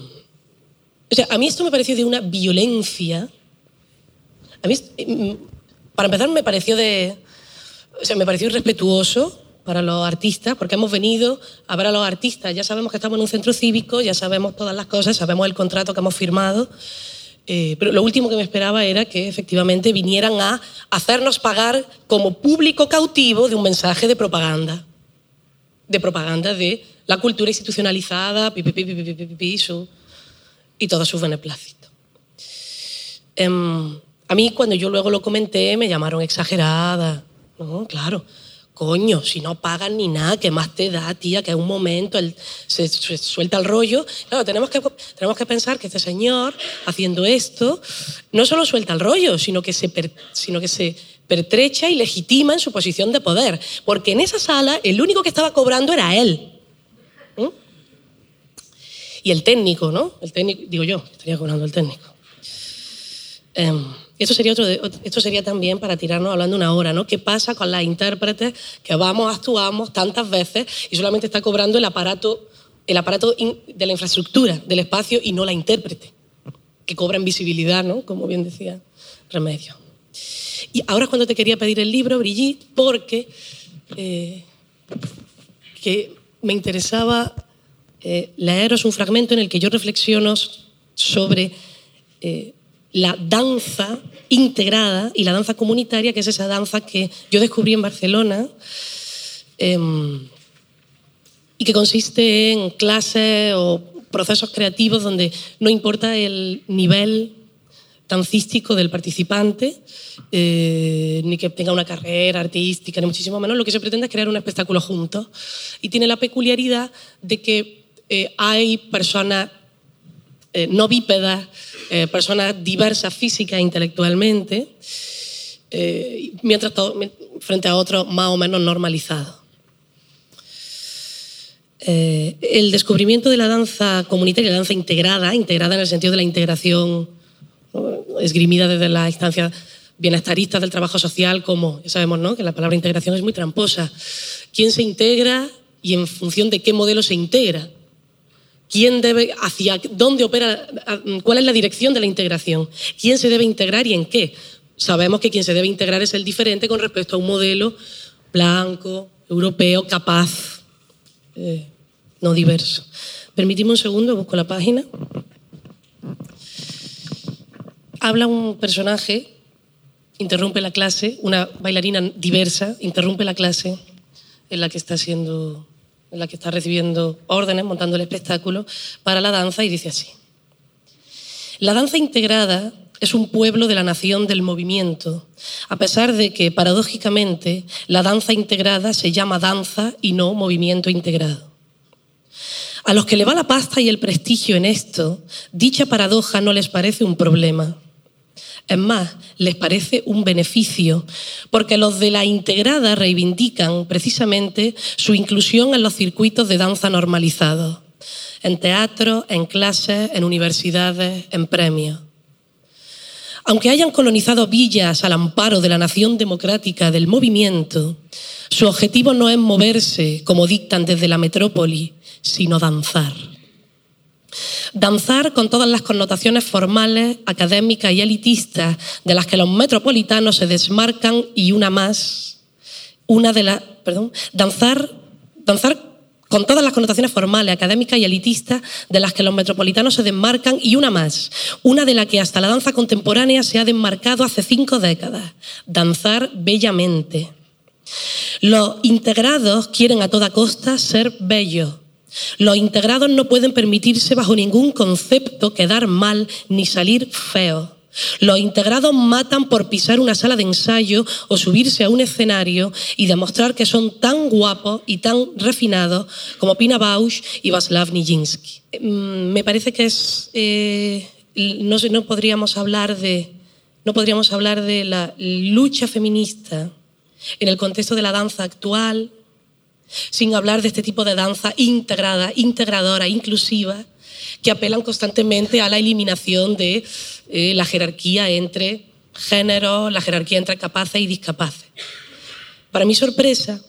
S5: o sea, a mí esto me pareció de una violencia. A mí, mm, para empezar, me pareció de... O sea, me pareció irrespetuoso para los artistas, porque hemos venido a ver a los artistas. Ya sabemos que estamos en un centro cívico, ya sabemos todas las cosas, sabemos el contrato que hemos firmado, eh, pero lo último que me esperaba era que efectivamente vinieran a hacernos pagar como público cautivo de un mensaje de propaganda, de propaganda de la cultura institucionalizada, y todos sus beneplácitos. Em, a mí cuando yo luego lo comenté me llamaron exagerada, ¿no? Claro coño, si no pagan ni nada, ¿qué más te da, tía? Que en un momento se, suelta el rollo. Claro, tenemos que, tenemos que pensar que este señor, haciendo esto, no solo suelta el rollo, sino que se, sino que se pertrecha y legitima en su posición de poder, porque en esa sala el único que estaba cobrando era él. Y el técnico, ¿no? El técnico, digo yo, estaría cobrando el técnico. Em, esto, sería otro esto sería también para tirarnos hablando una hora, ¿no? ¿Qué pasa con las intérpretes que vamos, actuamos tantas veces y solamente está cobrando el aparato, el aparato de la infraestructura, del espacio y no la intérprete, que cobra en visibilidad, ¿no? Como bien decía Remedio. Y ahora es cuando te quería pedir el libro, Brigitte, porque eh, que me interesaba eh, leeros un fragmento en el que yo reflexiono sobre eh, la danza integrada y la danza comunitaria, que es esa danza que yo descubrí en Barcelona em, y que consiste en clases o procesos creativos donde no importa el nivel dancístico del participante, eh, ni que tenga una carrera artística, ni muchísimo menos. Lo que se pretende es crear un espectáculo juntos. Y tiene la peculiaridad de que eh, hay personas eh, no bípedas, eh, personas diversas física e intelectualmente, mientras frente a otros más o menos normalizados. el descubrimiento de la danza comunitaria, la danza integrada, integrada en el sentido de la integración esgrimida desde las instancias bienestaristas del trabajo social, como sabemos ¿no? que la palabra integración es muy tramposa. ¿Quién se integra y en función de qué modelo se integra? Quién debe, hacia dónde opera, cuál es la dirección de la integración, quién se debe integrar y en qué. Sabemos que quien se debe integrar es el diferente con respecto a un modelo blanco, europeo, capaz, eh, no diverso. Permitidme un segundo, busco la página. Habla un personaje, interrumpe la clase, una bailarina diversa, interrumpe la clase en la que está siendo en la que está recibiendo órdenes, montando el espectáculo para la danza y dice así. La danza integrada es un pueblo de la nación del movimiento, a pesar de que, paradójicamente, la danza integrada se llama danza y no movimiento integrado. A los que le va la pasta y el prestigio en esto, dicha paradoja no les parece un problema. Es más, les parece un beneficio, porque los de la integrada reivindican precisamente su inclusión en los circuitos de danza normalizados, en teatro, en clases, en universidades, en premios. Aunque hayan colonizado villas al amparo de la nación democrática del movimiento, su objetivo no es moverse, como dictan desde la metrópoli, sino danzar. Danzar con todas las connotaciones formales, académicas y elitistas de las que los metropolitanos se desmarcan y una más, una de las, perdón, danzar, danzar con todas las connotaciones formales, académicas y elitistas de las que los metropolitanos se desmarcan y una más, una de la que hasta la danza contemporánea se ha desmarcado hace cinco décadas, danzar bellamente. Los integrados quieren a toda costa ser bellos, los integrados no pueden permitirse bajo ningún concepto quedar mal ni salir feo. Los integrados matan por pisar una sala de ensayo o subirse a un escenario y demostrar que son tan guapos y tan refinados como Pina Bausch y Václav Nijinsky. Mm, me parece que es... Eh, no, podríamos hablar de, no podríamos hablar de la lucha feminista en el contexto de la danza actual, sin hablar de este tipo de danza integrada, integradora, inclusiva, que apelan constantemente a la eliminación de eh, la jerarquía entre géneros, la jerarquía entre capaces y discapaces. Para mi sorpresa,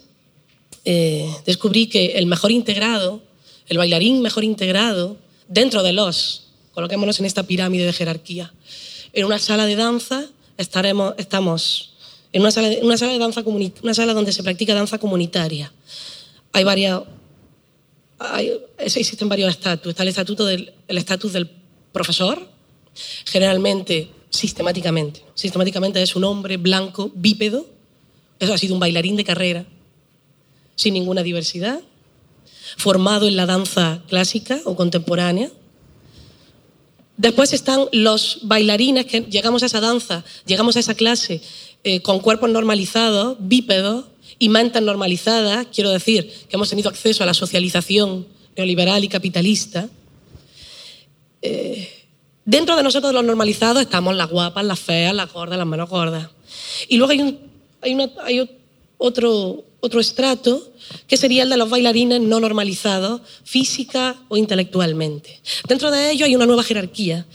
S5: eh, descubrí que el mejor integrado, el bailarín mejor integrado, dentro de los, coloquémonos en esta pirámide de jerarquía, en una sala de danza estaremos, estamos en una sala, una sala de danza una sala donde se practica danza comunitaria hay varias, existen varios estatus. Está el estatuto del estatus del profesor, generalmente, sistemáticamente, sistemáticamente es un hombre blanco, bípedo, eso ha sido un bailarín de carrera, sin ninguna diversidad, formado en la danza clásica o contemporánea. Después están los bailarines que llegamos a esa danza, llegamos a esa clase eh, con cuerpos normalizados, bípedos, y mentes normalizadas, quiero decir que hemos tenido acceso a la socialización neoliberal y capitalista, eh, dentro de nosotros los normalizados estamos las guapas, las feas, las gordas, las menos gordas. Y luego hay, un, hay, una, hay otro, otro estrato que sería el de los bailarines no normalizados física o intelectualmente. Dentro de ello hay una nueva jerarquía.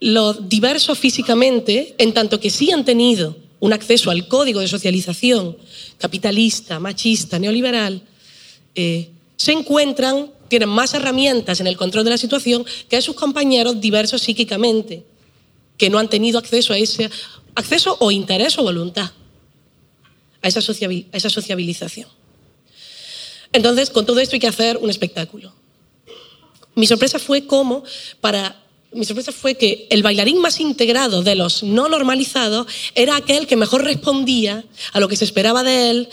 S5: Los diversos físicamente, en tanto que sí han tenido un acceso al código de socialización capitalista, machista, neoliberal, eh, se encuentran, tienen más herramientas en el control de la situación que sus compañeros diversos psíquicamente, que no han tenido acceso a ese acceso o interés o voluntad a esa, a esa sociabilización. Entonces, con todo esto hay que hacer un espectáculo. Mi sorpresa fue cómo, para mi sorpresa fue que el bailarín más integrado de los no normalizados era aquel que mejor respondía a lo que se esperaba de él,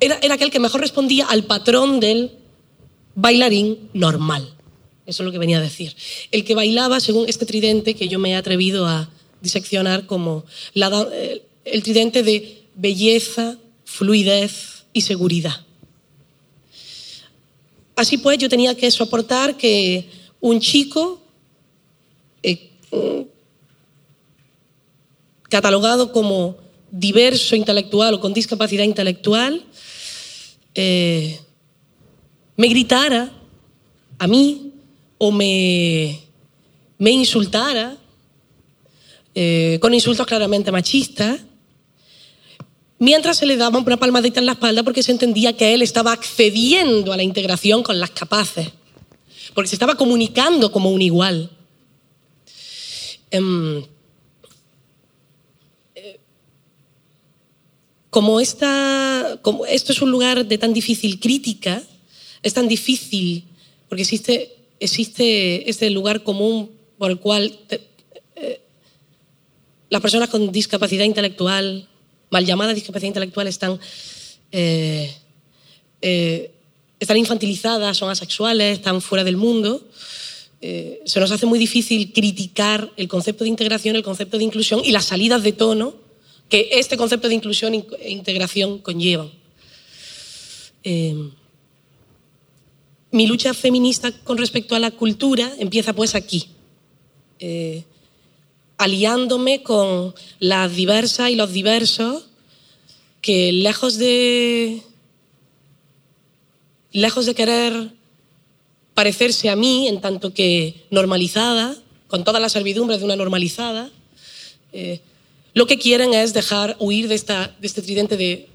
S5: era, aquel que mejor respondía al patrón del bailarín normal. Eso es lo que venía a decir. El que bailaba según este tridente que yo me he atrevido a diseccionar como eh, el tridente de belleza, fluidez y seguridad. Así pues, yo tenía que soportar que un chico eh, catalogado como diverso intelectual o con discapacidad intelectual eh, me gritara a mí o me, insultara eh, con insultos claramente machistas, mientras se le daba una palmadita en la espalda porque se entendía que él estaba accediendo a la integración con las capaces, porque se estaba comunicando como un igual. Em, eh, como, esta, como esto es un lugar de tan difícil crítica, es tan difícil, porque existe, existe este lugar común por el cual eh, las personas con discapacidad intelectual, mal llamada discapacidad intelectual, están, eh, están infantilizadas, son asexuales, están fuera del mundo. Se nos hace muy difícil criticar el concepto de integración, el concepto de inclusión y las salidas de tono que este concepto de inclusión e integración conllevan. Mi lucha feminista con respecto a la cultura empieza pues aquí, eh, aliándome con las diversas y los diversos que lejos de, lejos de querer parecerse a mí en tanto que normalizada, con todas las servidumbres de una normalizada, eh, lo que quieren es dejar huir de, esta, de este tridente de,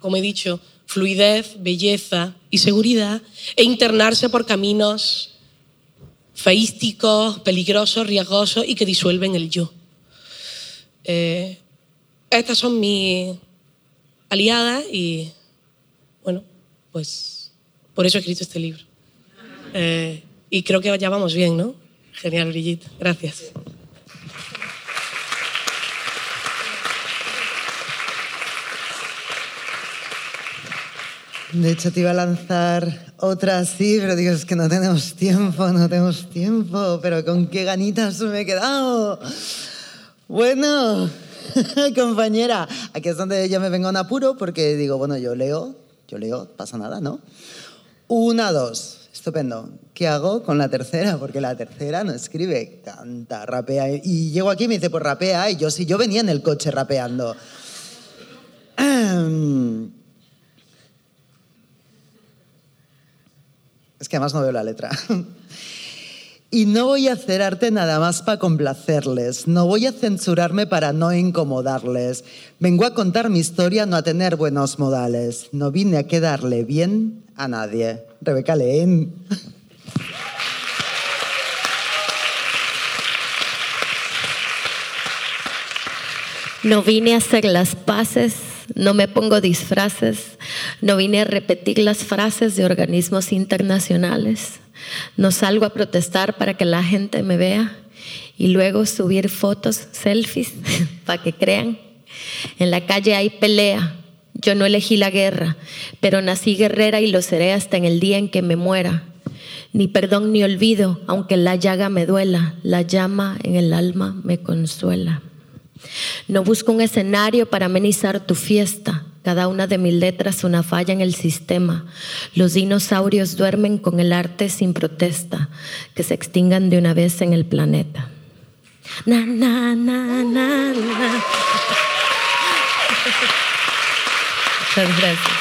S5: como he dicho, fluidez, belleza y seguridad e internarse por caminos feísticos, peligrosos, riesgosos y que disuelven el yo. Eh, estas son mis aliadas y, bueno, pues por eso he escrito este libro. Eh, y creo que ya vamos bien, ¿no? Genial, Brigitte. Gracias.
S3: De hecho, te iba a lanzar otra así, pero digo, es que no tenemos tiempo, no tenemos tiempo, pero con qué ganitas me he quedado. Bueno, [LAUGHS] compañera, aquí es donde yo me vengo un apuro porque digo, bueno, yo leo, yo leo, pasa nada, ¿no? Una, dos, estupendo. ¿Qué hago con la tercera? Porque la tercera no escribe, canta, rapea. Y llego aquí y me dice, pues rapea, y yo sí, yo venía en el coche rapeando. Es que además no veo la letra. Y no voy a hacer arte nada más para complacerles, no voy a censurarme para no incomodarles. Vengo a contar mi historia, no a tener buenos modales. No vine a quedarle bien a nadie. Rebeca Leen.
S6: No vine a hacer las paces no me pongo disfraces, no vine a repetir las frases de organismos internacionales, no salgo a protestar para que la gente me vea y luego subir fotos, selfies, [LAUGHS] para que crean. En la calle hay pelea, yo no elegí la guerra, pero nací guerrera y lo seré hasta en el día en que me muera. Ni perdón ni olvido, aunque la llaga me duela, la llama en el alma me consuela. No busco un escenario para amenizar tu fiesta. Cada una de mis letras una falla en el sistema. Los dinosaurios duermen con el arte sin protesta, que se extingan de una vez en el planeta. [LAUGHS] Muchas gracias.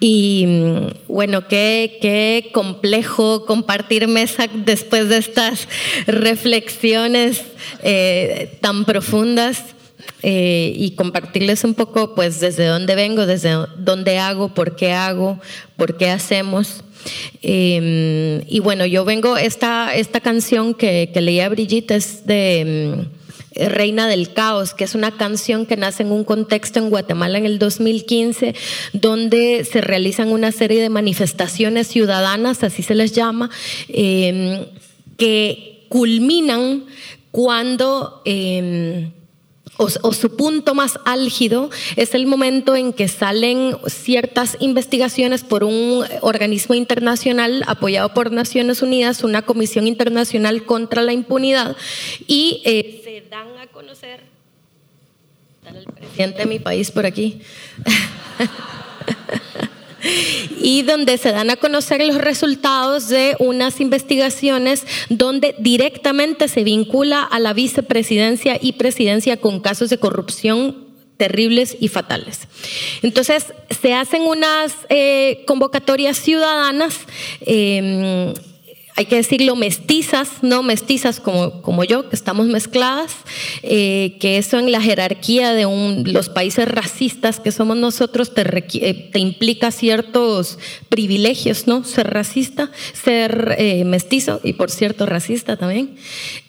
S6: Y mm, bueno, qué, qué complejo compartir mesa después de estas reflexiones eh, tan profundas. Eh, y compartirles un poco pues desde dónde vengo, desde dónde hago, por qué hago, por qué hacemos. Em, y bueno, yo vengo, esta, esta canción que, que leía Brigitte es de mm, Reina del Caos, que es una canción que nace en un contexto en Guatemala en el 2015, donde se realizan una serie de manifestaciones ciudadanas, así se les llama, em, que culminan cuando... Em, o, su punto más álgido es el momento en que salen ciertas investigaciones por un organismo internacional apoyado por Naciones Unidas, una comisión internacional contra la impunidad, y eh, se dan a conocer, el presidente de mi país por aquí. [LAUGHS] y donde se dan a conocer los resultados de unas investigaciones donde directamente se vincula a la vicepresidencia y presidencia con casos de corrupción terribles y fatales. Entonces, se hacen unas eh, convocatorias ciudadanas eh, hay que decirlo, mestizas, no mestizas como, como yo, que estamos mezcladas, eh, que eso en la jerarquía de los países racistas que somos nosotros te, eh, implica ciertos privilegios, ¿no? Ser racista, ser eh, mestizo y por cierto racista también.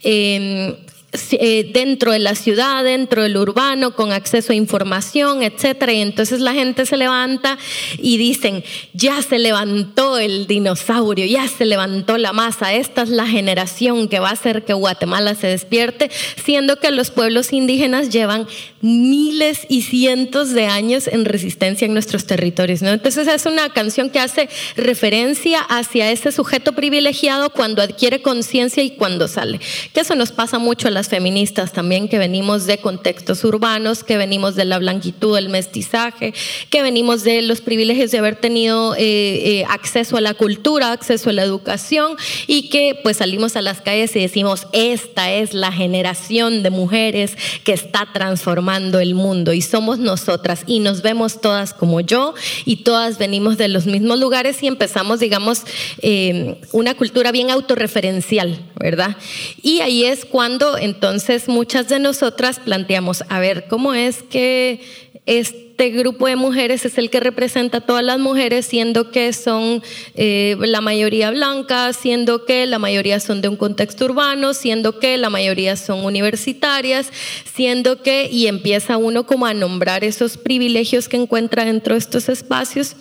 S6: Em, eh, dentro de la ciudad, dentro del urbano, con acceso a información, etcétera. Y entonces la gente se levanta y dicen, ya se levantó el dinosaurio, ya se levantó la masa, esta es la generación que va a hacer que Guatemala se despierte, siendo que los pueblos indígenas llevan miles y cientos de años en resistencia en nuestros territorios. Entonces es una canción que hace referencia hacia ese sujeto privilegiado cuando adquiere conciencia y cuando sale. Que eso nos pasa mucho a las feministas también, que venimos de contextos urbanos, que venimos de la blanquitud, del mestizaje, que venimos de los privilegios de haber tenido eh, eh, acceso a la cultura, acceso a la educación y que pues salimos a las calles y decimos, esta es la generación de mujeres que está transformando el mundo y somos nosotras y nos vemos todas como yo y todas venimos de los mismos lugares y empezamos, digamos, eh, una cultura bien autorreferencial, ¿verdad? Y ahí es cuando entonces muchas de nosotras planteamos, a ver, ¿cómo es que este grupo de mujeres es el que representa a todas las mujeres, siendo que son eh, la mayoría blancas, siendo que la mayoría son de un contexto urbano, siendo que la mayoría son universitarias, siendo que, y empieza uno como a nombrar esos privilegios que encuentra dentro de estos espacios.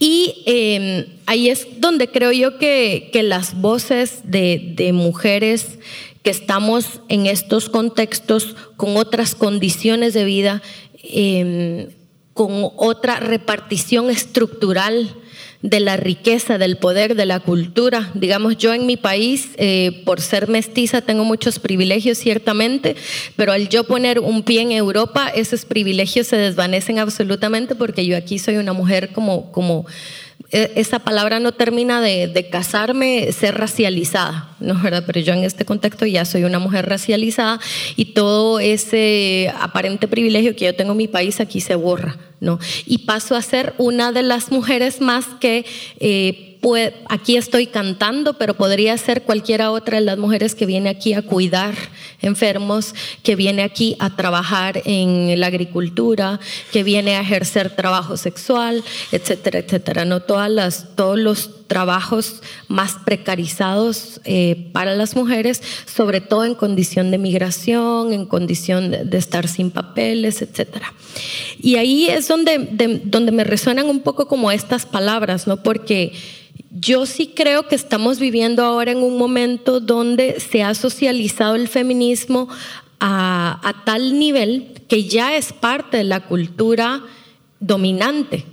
S6: Y em, ahí es donde creo yo que, que las voces de, de mujeres que estamos en estos contextos con otras condiciones de vida Em, con otra repartición estructural de la riqueza, del poder, de la cultura. Digamos, yo en mi país, eh, por ser mestiza, tengo muchos privilegios, ciertamente, pero al yo poner un pie en Europa, esos privilegios se desvanecen absolutamente porque yo aquí soy una mujer como, como esa palabra no termina de, casarme, ser racializada, ¿no verdad? Pero yo en este contexto ya soy una mujer racializada y todo ese aparente privilegio que yo tengo en mi país aquí se borra, ¿no? Y paso a ser una de las mujeres más que eh, aquí estoy cantando, pero podría ser cualquiera otra de las mujeres que viene aquí a cuidar enfermos, que viene aquí a trabajar en la agricultura, que viene a ejercer trabajo sexual, etcétera, etcétera. No todas las, todos los trabajos más precarizados eh, para las mujeres, sobre todo en condición de migración, en condición de, estar sin papeles, etcétera. Y ahí es donde, donde me resuenan un poco como estas palabras, ¿no? Porque yo sí creo que estamos viviendo ahora en un momento donde se ha socializado el feminismo a, tal nivel que ya es parte de la cultura dominante,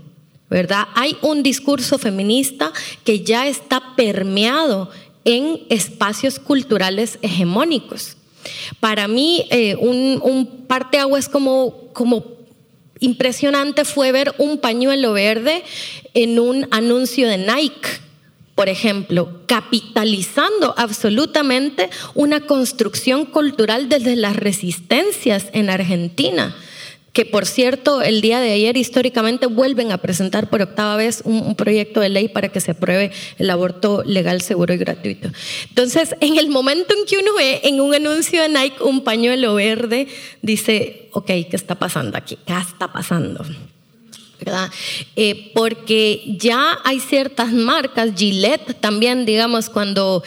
S6: ¿verdad? Hay un discurso feminista que ya está permeado en espacios culturales hegemónicos. Para mí, eh, un, un es como, como impresionante fue ver un pañuelo verde en un anuncio de Nike por ejemplo, capitalizando absolutamente una construcción cultural desde las resistencias en Argentina que por cierto el día de ayer históricamente vuelven a presentar por octava vez un, proyecto de ley para que se apruebe el aborto legal, seguro y gratuito. Entonces, en el momento en que uno ve en un anuncio de Nike un pañuelo verde, dice, ok, ¿qué está pasando aquí? ¿Qué está pasando? Eh, porque ya hay ciertas marcas, Gillette también, digamos, cuando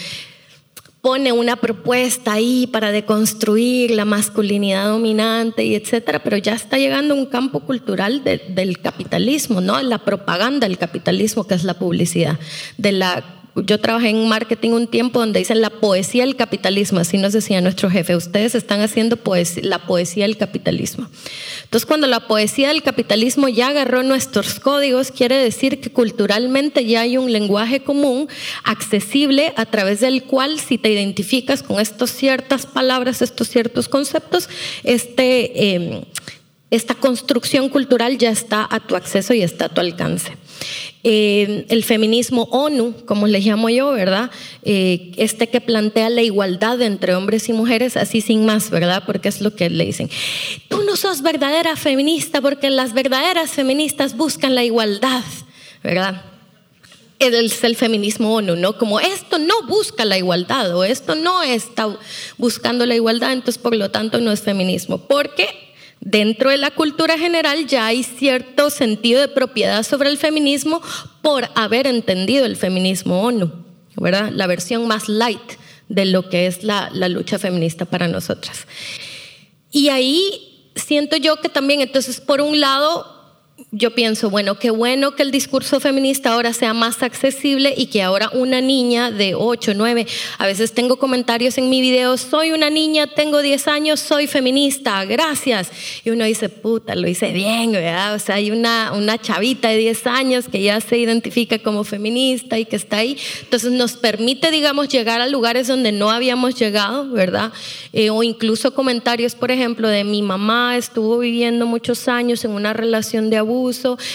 S6: pone una propuesta ahí para deconstruir la masculinidad dominante y etcétera, pero ya está llegando un campo cultural del capitalismo, ¿no? La propaganda del capitalismo, que es la publicidad, de la yo trabajé en marketing un tiempo donde dicen la poesía del capitalismo, así nos decía nuestro jefe, ustedes están haciendo la poesía del capitalismo. Entonces, cuando la poesía del capitalismo ya agarró nuestros códigos, quiere decir que culturalmente ya hay un lenguaje común, accesible, a través del cual si te identificas con estas ciertas palabras, estos ciertos conceptos, este... Em, esta construcción cultural ya está a tu acceso y está a tu alcance. Eh, el feminismo ONU, como le llamo yo, ¿verdad? Eh, este que plantea la igualdad entre hombres y mujeres, así sin más, ¿verdad? Porque es lo que le dicen. Tú no sos verdadera feminista porque las verdaderas feministas buscan la igualdad, ¿verdad? es el feminismo ONU, ¿no? Como esto no busca la igualdad o esto no está buscando la igualdad, entonces por lo tanto no es feminismo. Porque Dentro de la cultura general ya hay cierto sentido de propiedad sobre el feminismo por haber entendido el feminismo ONU, ¿verdad? La versión más light de lo que es la, la lucha feminista para nosotras. Y ahí siento yo que también, entonces, por un lado, yo pienso, bueno, qué bueno que el discurso feminista ahora sea más accesible y que ahora una niña de 8, 9, a veces tengo comentarios en mi video, soy una niña, tengo 10 años, soy feminista, gracias. Y uno dice, puta, lo hice bien, ¿verdad? O sea, hay una, una chavita de 10 años que ya se identifica como feminista y que está ahí. Entonces nos permite, digamos, llegar a lugares donde no habíamos llegado, ¿verdad? Eh, o incluso comentarios, por ejemplo, de mi mamá estuvo viviendo muchos años en una relación de abuso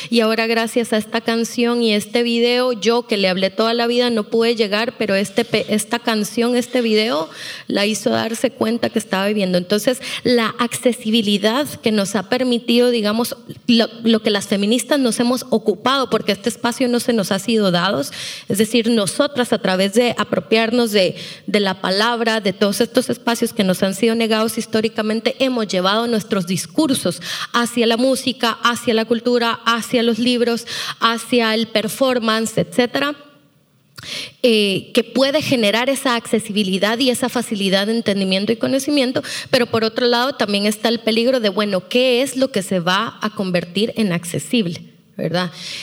S6: y ahora gracias a esta canción y este video, yo que le hablé toda la vida no pude llegar, pero este, esta canción, este video, la hizo darse cuenta que estaba viviendo. Entonces, la accesibilidad que nos ha permitido, digamos, lo, que las feministas nos hemos ocupado, porque este espacio no se nos ha sido dado, es decir, nosotras a través de apropiarnos de, de la palabra, de todos estos espacios que nos han sido negados históricamente, hemos llevado nuestros discursos hacia la música, hacia la cultura, hacia los libros, hacia el performance, etcétera. Eh, que puede generar esa accesibilidad y esa facilidad de entendimiento y conocimiento, pero por otro lado también está el peligro de, bueno, ¿qué es lo que se va a convertir en accesible?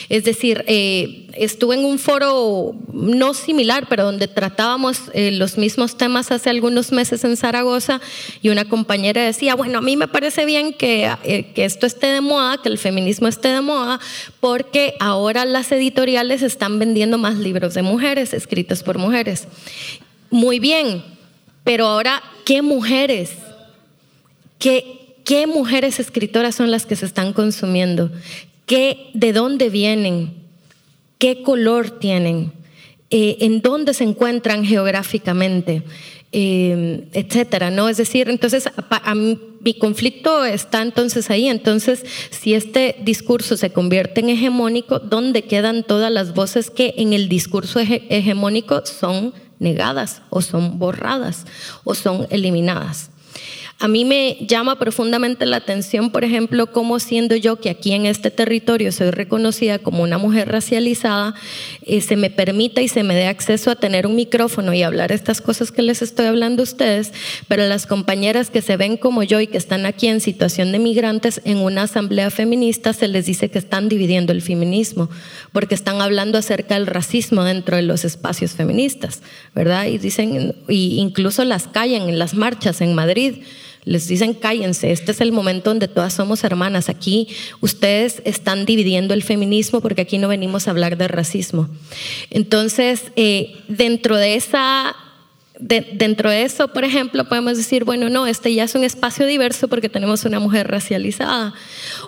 S6: Es decir, eh, estuve en un foro no similar, pero donde tratábamos eh, los mismos temas hace algunos meses en Zaragoza y una compañera decía, bueno, a mí me parece bien que, eh, que esto esté de moda, que el feminismo esté de moda, porque ahora las editoriales están vendiendo más libros de mujeres, escritos por mujeres. Muy bien, pero ahora, ¿qué mujeres? ¿Qué, ¿Qué mujeres escritoras son las que se están consumiendo? Qué, de dónde vienen, qué color tienen, eh, en dónde se encuentran geográficamente, eh, etcétera, ¿no? Es decir, entonces mi conflicto está entonces ahí. Entonces, si este discurso se convierte en hegemónico, ¿dónde quedan todas las voces que en el discurso hegemónico son negadas o son borradas o son eliminadas? A mí me llama profundamente la atención, por ejemplo, cómo siendo yo que aquí en este territorio soy reconocida como una mujer racializada, eh, se me permita y se me dé acceso a tener un micrófono y hablar estas cosas que les estoy hablando a ustedes, pero las compañeras que se ven como yo y que están aquí en situación de migrantes en una asamblea feminista se les dice que están dividiendo el feminismo, porque están hablando acerca del racismo dentro de los espacios feministas, ¿verdad? Y dicen, y incluso las callan en las marchas en Madrid les dicen cállense, este es el momento donde todas somos hermanas. Aquí ustedes están dividiendo el feminismo porque aquí no venimos a hablar de racismo. Entonces, eh, dentro de esa dentro de eso, por ejemplo, podemos decir, bueno, no, este ya es un espacio diverso porque tenemos una mujer racializada.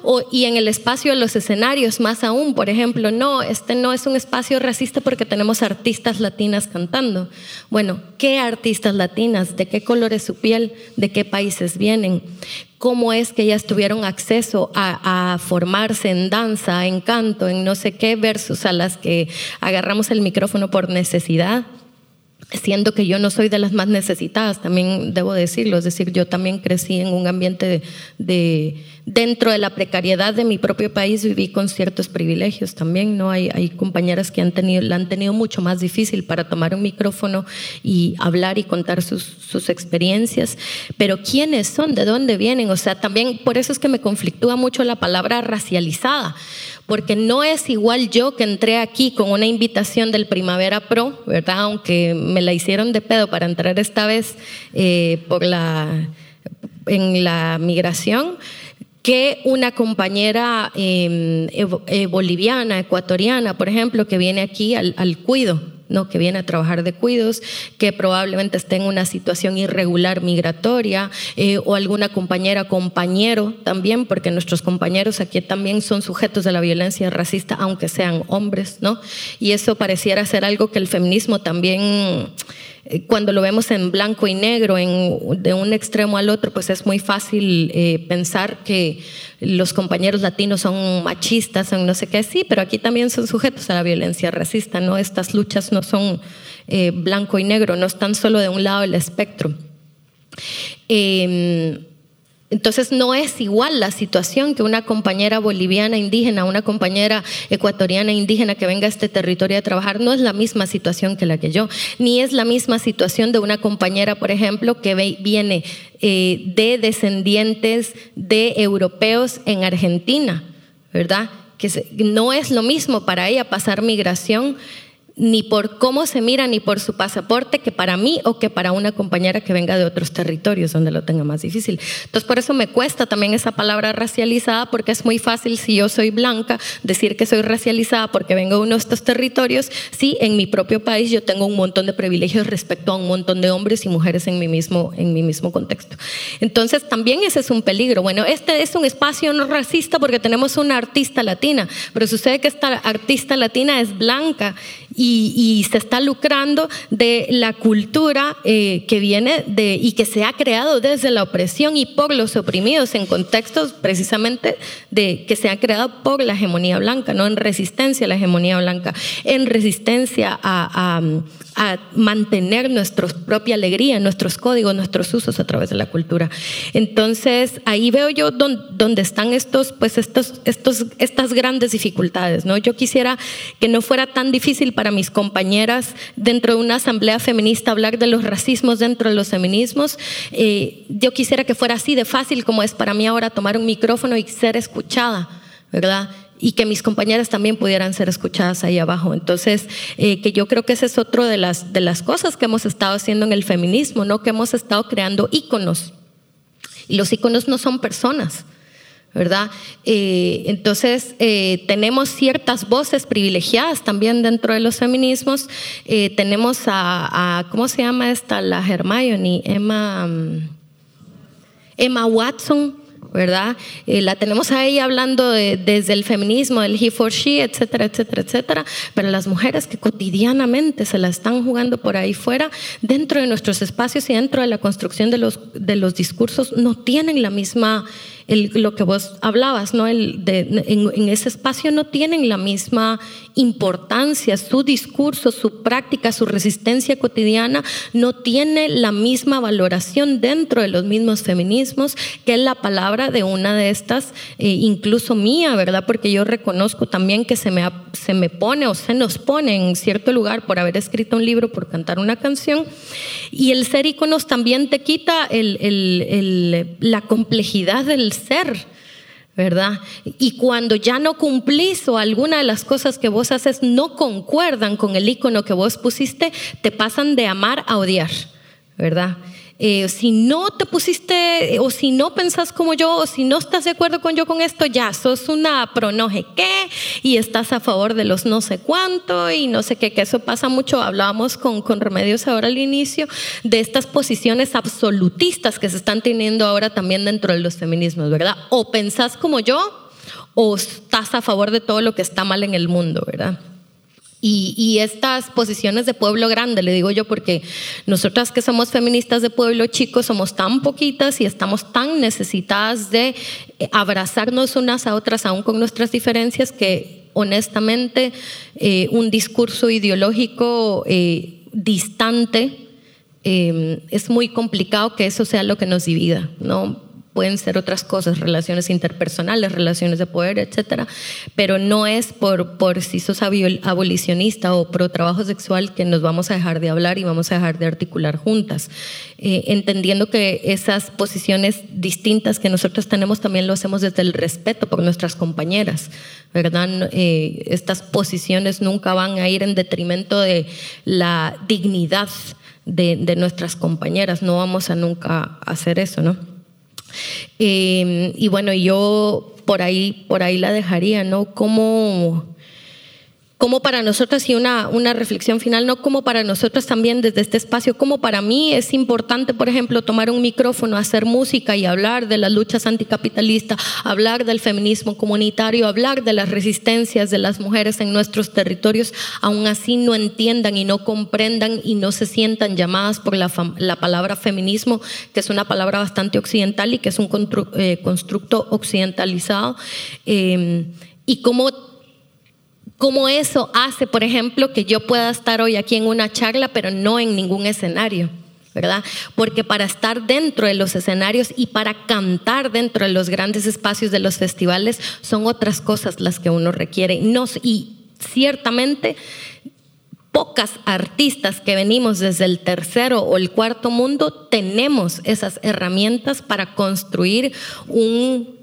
S6: O, y en el espacio de los escenarios, más aún, por ejemplo, no, este no es un espacio racista porque tenemos artistas latinas cantando. Bueno, ¿qué artistas latinas? ¿De qué color es su piel? ¿De qué países vienen? ¿Cómo es que ellas tuvieron acceso a, a formarse en danza, en canto, en no sé qué, versus a las que agarramos el micrófono por necesidad? Siendo que yo no soy de las más necesitadas, también debo decirlo, es decir, yo también crecí en un ambiente de, dentro de la precariedad de mi propio país, viví con ciertos privilegios también, ¿no? Hay, compañeras que han tenido, la han tenido mucho más difícil para tomar un micrófono y hablar y contar sus, sus experiencias, pero ¿quiénes son? ¿De dónde vienen? O sea, también por eso es que me conflictúa mucho la palabra racializada, porque no es igual yo que entré aquí con una invitación del Primavera Pro, ¿verdad? Aunque me la hicieron de pedo para entrar esta vez eh, por la, en la migración, que una compañera em, boliviana, ecuatoriana, por ejemplo, que viene aquí al, al cuido ¿no? que viene a trabajar de cuidos, que probablemente esté en una situación irregular migratoria, eh, o alguna compañera, compañero también, porque nuestros compañeros aquí también son sujetos de la violencia racista, aunque sean hombres, ¿no? Y eso pareciera ser algo que el feminismo también cuando lo vemos en blanco y negro, en, de un extremo al otro, pues es muy fácil eh, pensar que los compañeros latinos son machistas, son no sé qué, sí, pero aquí también son sujetos a la violencia racista, ¿no? Estas luchas no son eh, blanco y negro, no están solo de un lado del espectro. Em, entonces no es igual la situación que una compañera boliviana indígena, una compañera ecuatoriana indígena que venga a este territorio a trabajar, no es la misma situación que la que yo, ni es la misma situación de una compañera, por ejemplo, que viene eh, de descendientes de europeos en Argentina, ¿verdad? Que no es lo mismo para ella pasar migración ni por cómo se mira, ni por su pasaporte, que para mí o que para una compañera que venga de otros territorios donde lo tenga más difícil. Entonces, por eso me cuesta también esa palabra racializada, porque es muy fácil, si yo soy blanca, decir que soy racializada porque vengo de uno de estos territorios, si en mi propio país yo tengo un montón de privilegios respecto a un montón de hombres y mujeres en mi mismo, en mi mismo contexto. Entonces, también ese es un peligro. Bueno, este es un espacio no racista porque tenemos una artista latina, pero sucede que esta artista latina es blanca y, se está lucrando de la cultura eh, que viene de, y que se ha creado desde la opresión y por los oprimidos en contextos precisamente de que se ha creado por la hegemonía blanca, no en resistencia a la hegemonía blanca, en resistencia a, a mantener nuestra propia alegría, nuestros códigos, nuestros usos a través de la cultura. Entonces, ahí veo yo dónde están estos, pues estos, estos, estas grandes dificultades. ¿no? Yo quisiera que no fuera tan difícil para mis compañeras dentro de una asamblea feminista hablar de los racismos dentro de los feminismos. Eh, yo quisiera que fuera así de fácil como es para mí ahora tomar un micrófono y ser escuchada, ¿verdad? y que mis compañeras también pudieran ser escuchadas ahí abajo. Entonces, eh, que yo creo que ese es otro de las, de las cosas que hemos estado haciendo en el feminismo, ¿no? Que hemos estado creando íconos. Y los íconos no son personas, ¿verdad? Eh, entonces, eh, tenemos ciertas voces privilegiadas también dentro de los feminismos. tenemos a, a, ¿cómo se llama esta? La Hermione, Emma, mm, Emma Watson, ¿verdad? Eh, la tenemos ahí hablando desde el feminismo, del he for she, etcétera, etcétera, etcétera, pero las mujeres que cotidianamente se la están jugando por ahí fuera, dentro de nuestros espacios y dentro de la construcción de los, de los discursos, no tienen la misma lo que vos hablabas, ¿no? El en, ese espacio no tienen la misma importancia, su discurso, su práctica, su resistencia cotidiana no tiene la misma valoración dentro de los mismos feminismos que la palabra de una de estas, eh, incluso mía, ¿verdad? Porque yo reconozco también que se me, se me pone o se nos pone en cierto lugar por haber escrito un libro, por cantar una canción, y el ser íconos también te quita la complejidad del ser, ¿verdad? Y cuando ya no cumplís o alguna de las cosas que vos haces no concuerdan con el icono que vos pusiste, te pasan de amar a odiar, ¿verdad? Eh, si no te pusiste, o si no pensás como yo, o si no estás de acuerdo con yo con esto, ya sos una pronoje qué, y estás a favor de los no sé cuánto, y no sé qué, que eso pasa mucho. Hablábamos con, con Remedios ahora al inicio de estas posiciones absolutistas que se están teniendo ahora también dentro de los feminismos, ¿verdad? O pensás como yo, o estás a favor de todo lo que está mal en el mundo, ¿verdad? Y, estas posiciones de pueblo grande, le digo yo, porque nosotras que somos feministas de pueblo chico somos tan poquitas y estamos tan necesitadas de eh, abrazarnos unas a otras, aún con nuestras diferencias, que honestamente eh, un discurso ideológico eh, distante es muy complicado que eso sea lo que nos divida, ¿no? Pueden ser otras cosas, relaciones interpersonales, relaciones de poder, etcétera, pero no es por, por si sos abolicionista o pro trabajo sexual que nos vamos a dejar de hablar y vamos a dejar de articular juntas. Eh, entendiendo que esas posiciones distintas que nosotros tenemos también lo hacemos desde el respeto por nuestras compañeras, ¿verdad? Eh, estas posiciones nunca van a ir en detrimento de la dignidad de, de nuestras compañeras, no vamos a nunca hacer eso, ¿no? Eh, y bueno, yo por ahí, por ahí la dejaría, ¿no? Como como para nosotras, y una, una reflexión final, no como para nosotras también desde este espacio, como para mí es importante, por ejemplo, tomar un micrófono, hacer música y hablar de las luchas anticapitalistas, hablar del feminismo comunitario, hablar de las resistencias de las mujeres en nuestros territorios, aún así no entiendan y no comprendan y no se sientan llamadas por la, la palabra feminismo, que es una palabra bastante occidental y que es un eh, constructo occidentalizado. Eh, y cómo cómo eso hace, por ejemplo, que yo pueda estar hoy aquí en una charla, pero no en ningún escenario. ¿verdad? Porque para estar dentro de los escenarios y para cantar dentro de los grandes espacios de los festivales son otras cosas las que uno requiere. y ciertamente pocas artistas que venimos desde el tercero o el cuarto mundo tenemos esas herramientas para construir un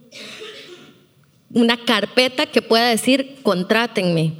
S6: una carpeta que pueda decir, contrátenme,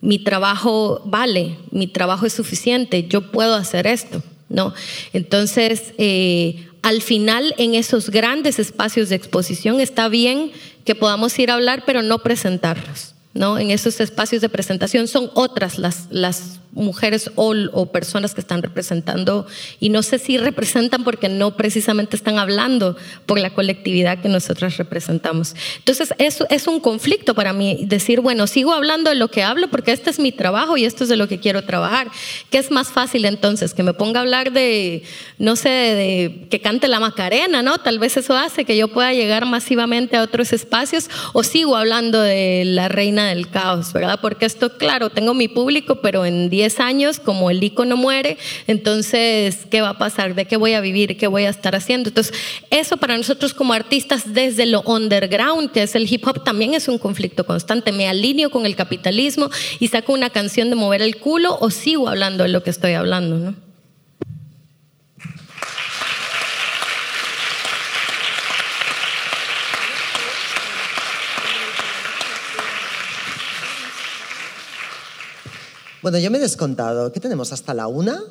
S6: mi trabajo vale, mi trabajo es suficiente, yo puedo hacer esto. ¿no? Entonces, eh, al final, en esos grandes espacios de exposición, está bien que podamos ir a hablar, pero no presentarnos. ¿no? En esos espacios de presentación son otras las, las mujeres o, personas que están representando, y no sé si representan porque no precisamente están hablando por la colectividad que nosotros representamos. Entonces, eso es un conflicto para mí, decir, bueno, sigo hablando de lo que hablo porque este es mi trabajo y esto es de lo que quiero trabajar. ¿Qué es más fácil entonces? Que me ponga a hablar de, no sé, de que cante la Macarena, ¿no? Tal vez eso hace que yo pueda llegar masivamente a otros espacios, o sigo hablando de la reina del caos, ¿verdad? Porque esto, claro, tengo mi público, pero en 10 años, como el icono muere, entonces, ¿qué va a pasar? ¿De qué voy a vivir? ¿Qué voy a estar haciendo? Entonces, eso para nosotros como artistas desde lo underground, que es el hip hop, también es un conflicto constante. Me alineo con el capitalismo y saco una canción de mover el culo o sigo hablando de lo que estoy hablando, ¿no?
S3: Bueno, yo me he descontado. ¿Qué tenemos hasta la una?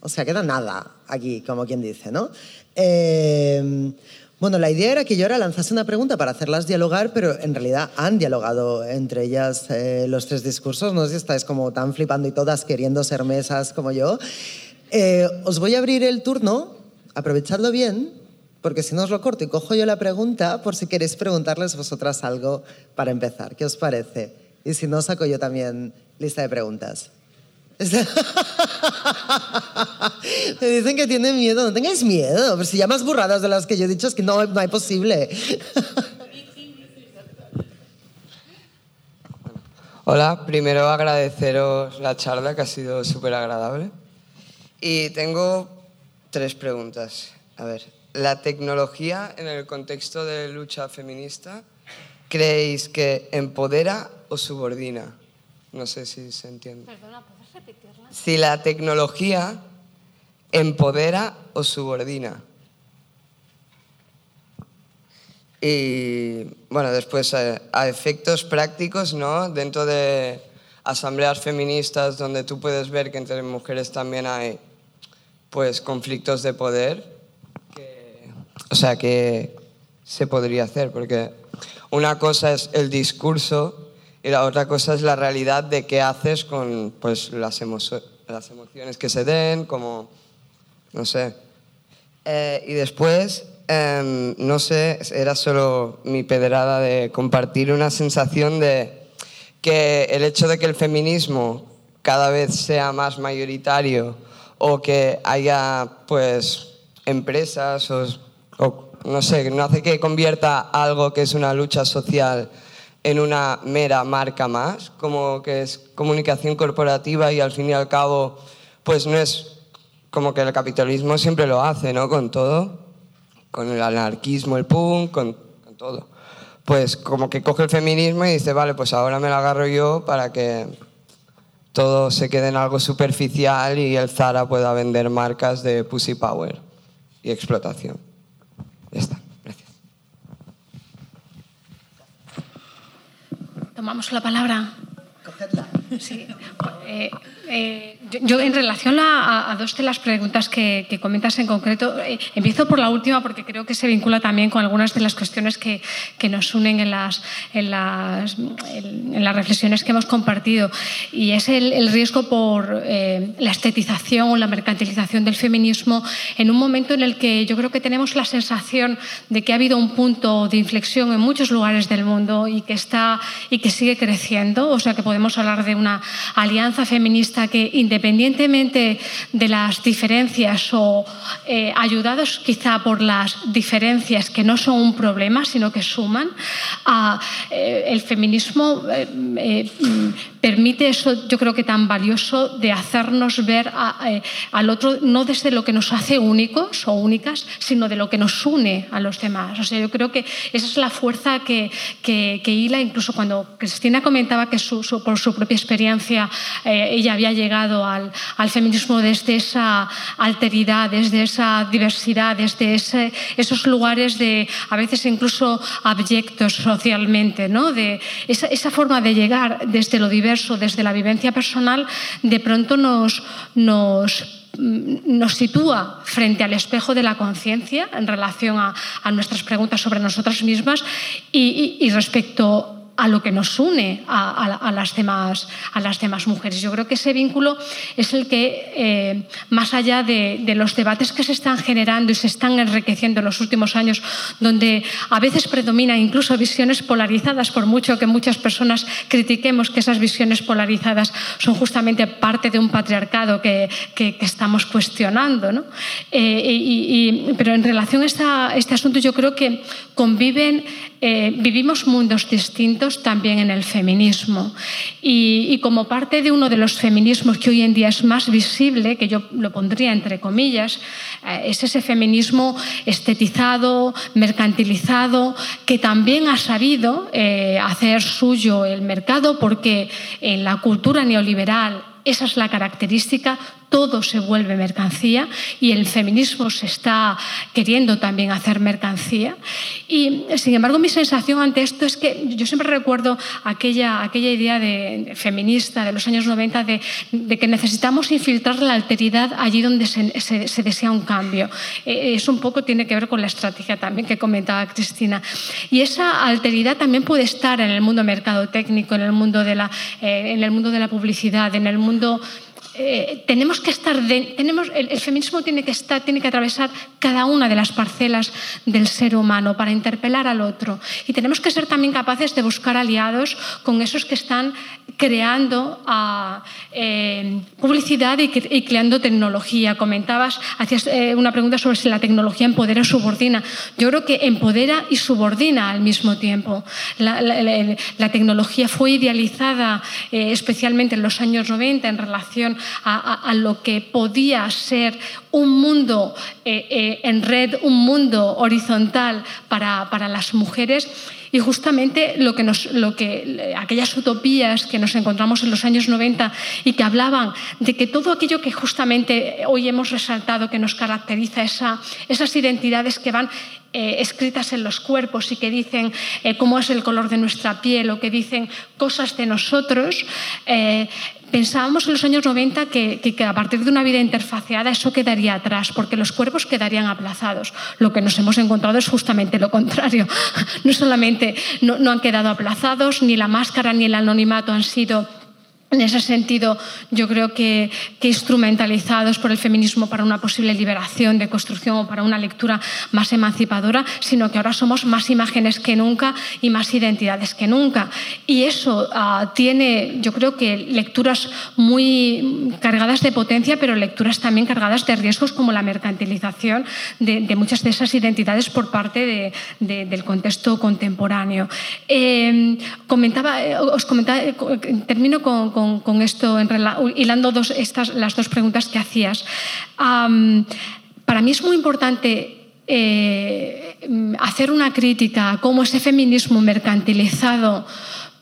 S3: O sea, queda nada aquí, como quien dice, ¿no? Em, bueno, la idea era que yo ahora lanzase una pregunta para hacerlas dialogar, pero en realidad han dialogado entre ellas eh, los tres discursos. No sé si estáis como tan flipando y todas queriendo ser mesas como yo. Eh, os voy a abrir el turno, aprovechadlo bien, porque si no os lo corto y cojo yo la pregunta, por si queréis preguntarles vosotras algo para empezar. ¿Qué os parece? Y si no, saco yo también lista de preguntas. [LAUGHS] Me dicen que tienen miedo. No tengáis miedo. Pero si ya más burradas de las que yo he dicho es que no, no hay posible. [LAUGHS]
S7: Hola, primero agradeceros la charla que ha sido súper agradable. Y tengo tres preguntas. A ver, ¿la tecnología en el contexto de lucha feminista creéis que empodera o subordina? No sé si se entiende. Perdona, si la tecnología empodera o subordina. Y bueno, después eh, a, efectos prácticos, ¿no? Dentro de asambleas feministas donde tú puedes ver que entre mujeres también hay pues conflictos de poder, o sea, ¿qué se podría hacer? Porque una cosa es el discurso y la otra cosa es la realidad de qué haces con pues, las, las emociones que se den, como, no sé. Eh, y después, em, no sé, era solo mi pedrada de compartir una sensación de que el hecho de que el feminismo cada vez sea más mayoritario o que haya pues empresas o, no sé, no hace que convierta algo que es una lucha social en una mera marca más, como que es comunicación corporativa y al fin y al cabo pues no es como que el capitalismo siempre lo hace, ¿no? Con todo, con el anarquismo, el punk, con, todo. Pues como que coge el feminismo y dice, vale, pues ahora me lo agarro yo para que todo se quede en algo superficial y el Zara pueda vender marcas de pussy power y explotación. Ya está, gracias.
S4: Tomamos la palabra.
S3: Cogedla.
S4: Sí. Eh, eh, yo, en relación a, dos de las preguntas que, comentas en concreto, eh, empiezo por la última porque creo que se vincula también con algunas de las cuestiones que, nos unen en las, en, las, en, las, reflexiones que hemos compartido. Y es el, riesgo por la estetización o la mercantilización del feminismo en un momento en el que yo creo que tenemos la sensación de que ha habido un punto de inflexión en muchos lugares del mundo y que, está, y que sigue creciendo. O sea que podemos hablar de una alianza feminista que, independientemente de las diferencias o eh, ayudados quizá por las diferencias que no son un problema, sino que suman, a, eh, el feminismo eh, permite eso, yo creo que tan valioso, de hacernos ver al otro no desde lo que nos hace únicos o únicas, sino de lo que nos une a los demás. O sea, yo creo que esa es la fuerza que, que, hila, incluso cuando Cristina comentaba que por su propia experiencia eh, ella había llegado al, al, feminismo desde esa alteridad, desde esa diversidad, desde ese, esos lugares de a veces incluso abyectos socialmente, ¿no? de esa, esa, forma de llegar desde lo diverso, desde la vivencia personal, de pronto nos, nos nos sitúa frente al espejo de la conciencia en relación a, a, nuestras preguntas sobre nosotras mismas y, y, y respecto a lo que nos une a, las demás, a las demás mujeres. Yo creo que ese vínculo es el que, eh, más allá de, los debates que se están generando y se están enriqueciendo en los últimos años, donde a veces predominan incluso visiones polarizadas, por mucho que muchas personas critiquemos que esas visiones polarizadas son justamente parte de un patriarcado que, estamos cuestionando. ¿no? Eh, pero en relación a este asunto, yo creo que conviven eh, vivimos mundos distintos también en el feminismo. Y, como parte de uno de los feminismos que hoy en día es más visible, que yo lo pondría entre comillas, eh, es ese feminismo estetizado, mercantilizado, que también ha sabido eh, hacer suyo el mercado porque en la cultura neoliberal esa es la característica, todo se vuelve mercancía y el feminismo se está queriendo también hacer mercancía. Y sin embargo, mi sensación ante esto es que yo siempre recuerdo aquella, aquella idea de, feminista de los años 90 de, que necesitamos infiltrar la alteridad allí donde se, desea un cambio. Eh, eso un poco tiene que ver con la estrategia también que comentaba Cristina. Y esa alteridad también puede estar en el mundo mercado técnico, en el mundo de la, eh, en el mundo de la publicidad, en el mundo eh, tenemos que estar, tenemos, el, feminismo tiene que estar, tiene que atravesar cada una de las parcelas del ser humano para interpelar al otro. Y tenemos que ser también capaces de buscar aliados con esos que están creando ah, eh, publicidad y, creando tecnología. Comentabas, hacías eh, una pregunta sobre si la tecnología empodera o subordina. Yo creo que empodera y subordina al mismo tiempo. La, tecnología fue idealizada especialmente en los años 90 en relación a, lo que podía ser un mundo eh, eh, en red, un mundo horizontal para, para las mujeres. Y justamente lo que nos, lo que, aquellas utopías que nos encontramos en los años 90 y que hablaban de que todo aquello que justamente hoy hemos resaltado que nos caracteriza, esa, esas identidades que van eh, escritas en los cuerpos y que dicen cómo es el color de nuestra piel o que dicen cosas de nosotros, pensábamos en los años 90 que, a partir de una vida interfaceada eso quedaría atrás, porque los cuerpos quedarían aplazados. Lo que nos hemos encontrado es justamente lo contrario. [LAUGHS] No solamente no han quedado aplazados, ni la máscara ni el anonimato han sido en ese sentido, yo creo que, instrumentalizados por el feminismo para una posible liberación de construcción o para una lectura más emancipadora, sino que ahora somos más imágenes que nunca y más identidades que nunca. Y eso uh, tiene, yo creo que lecturas muy cargadas de potencia, pero lecturas también cargadas de riesgos como la mercantilización de, de muchas de esas identidades por parte de, de, del contexto contemporáneo. Eh, comentaba, os comentaba, termino con con, esto, en, hilando dos, estas, las dos preguntas que hacías. Para mí es muy importante eh, hacer una crítica a cómo ese feminismo mercantilizado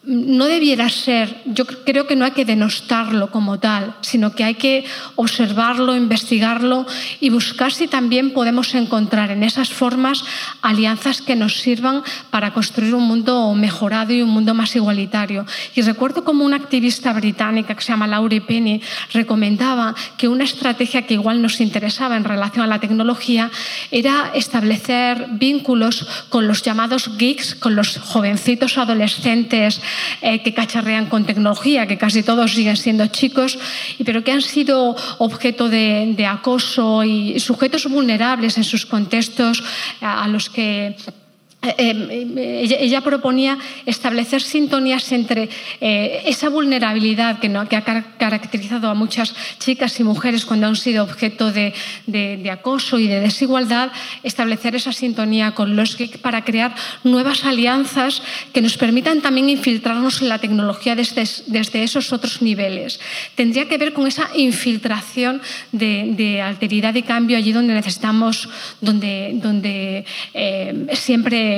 S4: no debiera ser, yo creo que no hay que denostarlo como tal, sino que hay que observarlo, investigarlo y buscar si también podemos encontrar en esas formas alianzas que nos sirvan para construir un mundo mejorado y un mundo más igualitario. Y recuerdo como una activista británica que se llama Laurie Penny recomendaba que una estrategia que igual nos interesaba en relación a la tecnología era establecer vínculos con los llamados geeks, con los jovencitos adolescentes eh, que cacharrean con tecnología, que casi todos siguen siendo chicos, pero que han sido objeto de, de acoso y sujetos vulnerables en sus contextos a los que eh, eh, ella, ella, proponía establecer sintonías entre eh, esa vulnerabilidad que, no, que, ha caracterizado a muchas chicas y mujeres cuando han sido objeto de, de, de acoso y de desigualdad, establecer esa sintonía con los geeks para crear nuevas alianzas que nos permitan también infiltrarnos en la tecnología desde, desde esos otros niveles. Tendría que ver con esa infiltración de, de alteridad y cambio allí donde necesitamos, donde, donde eh, siempre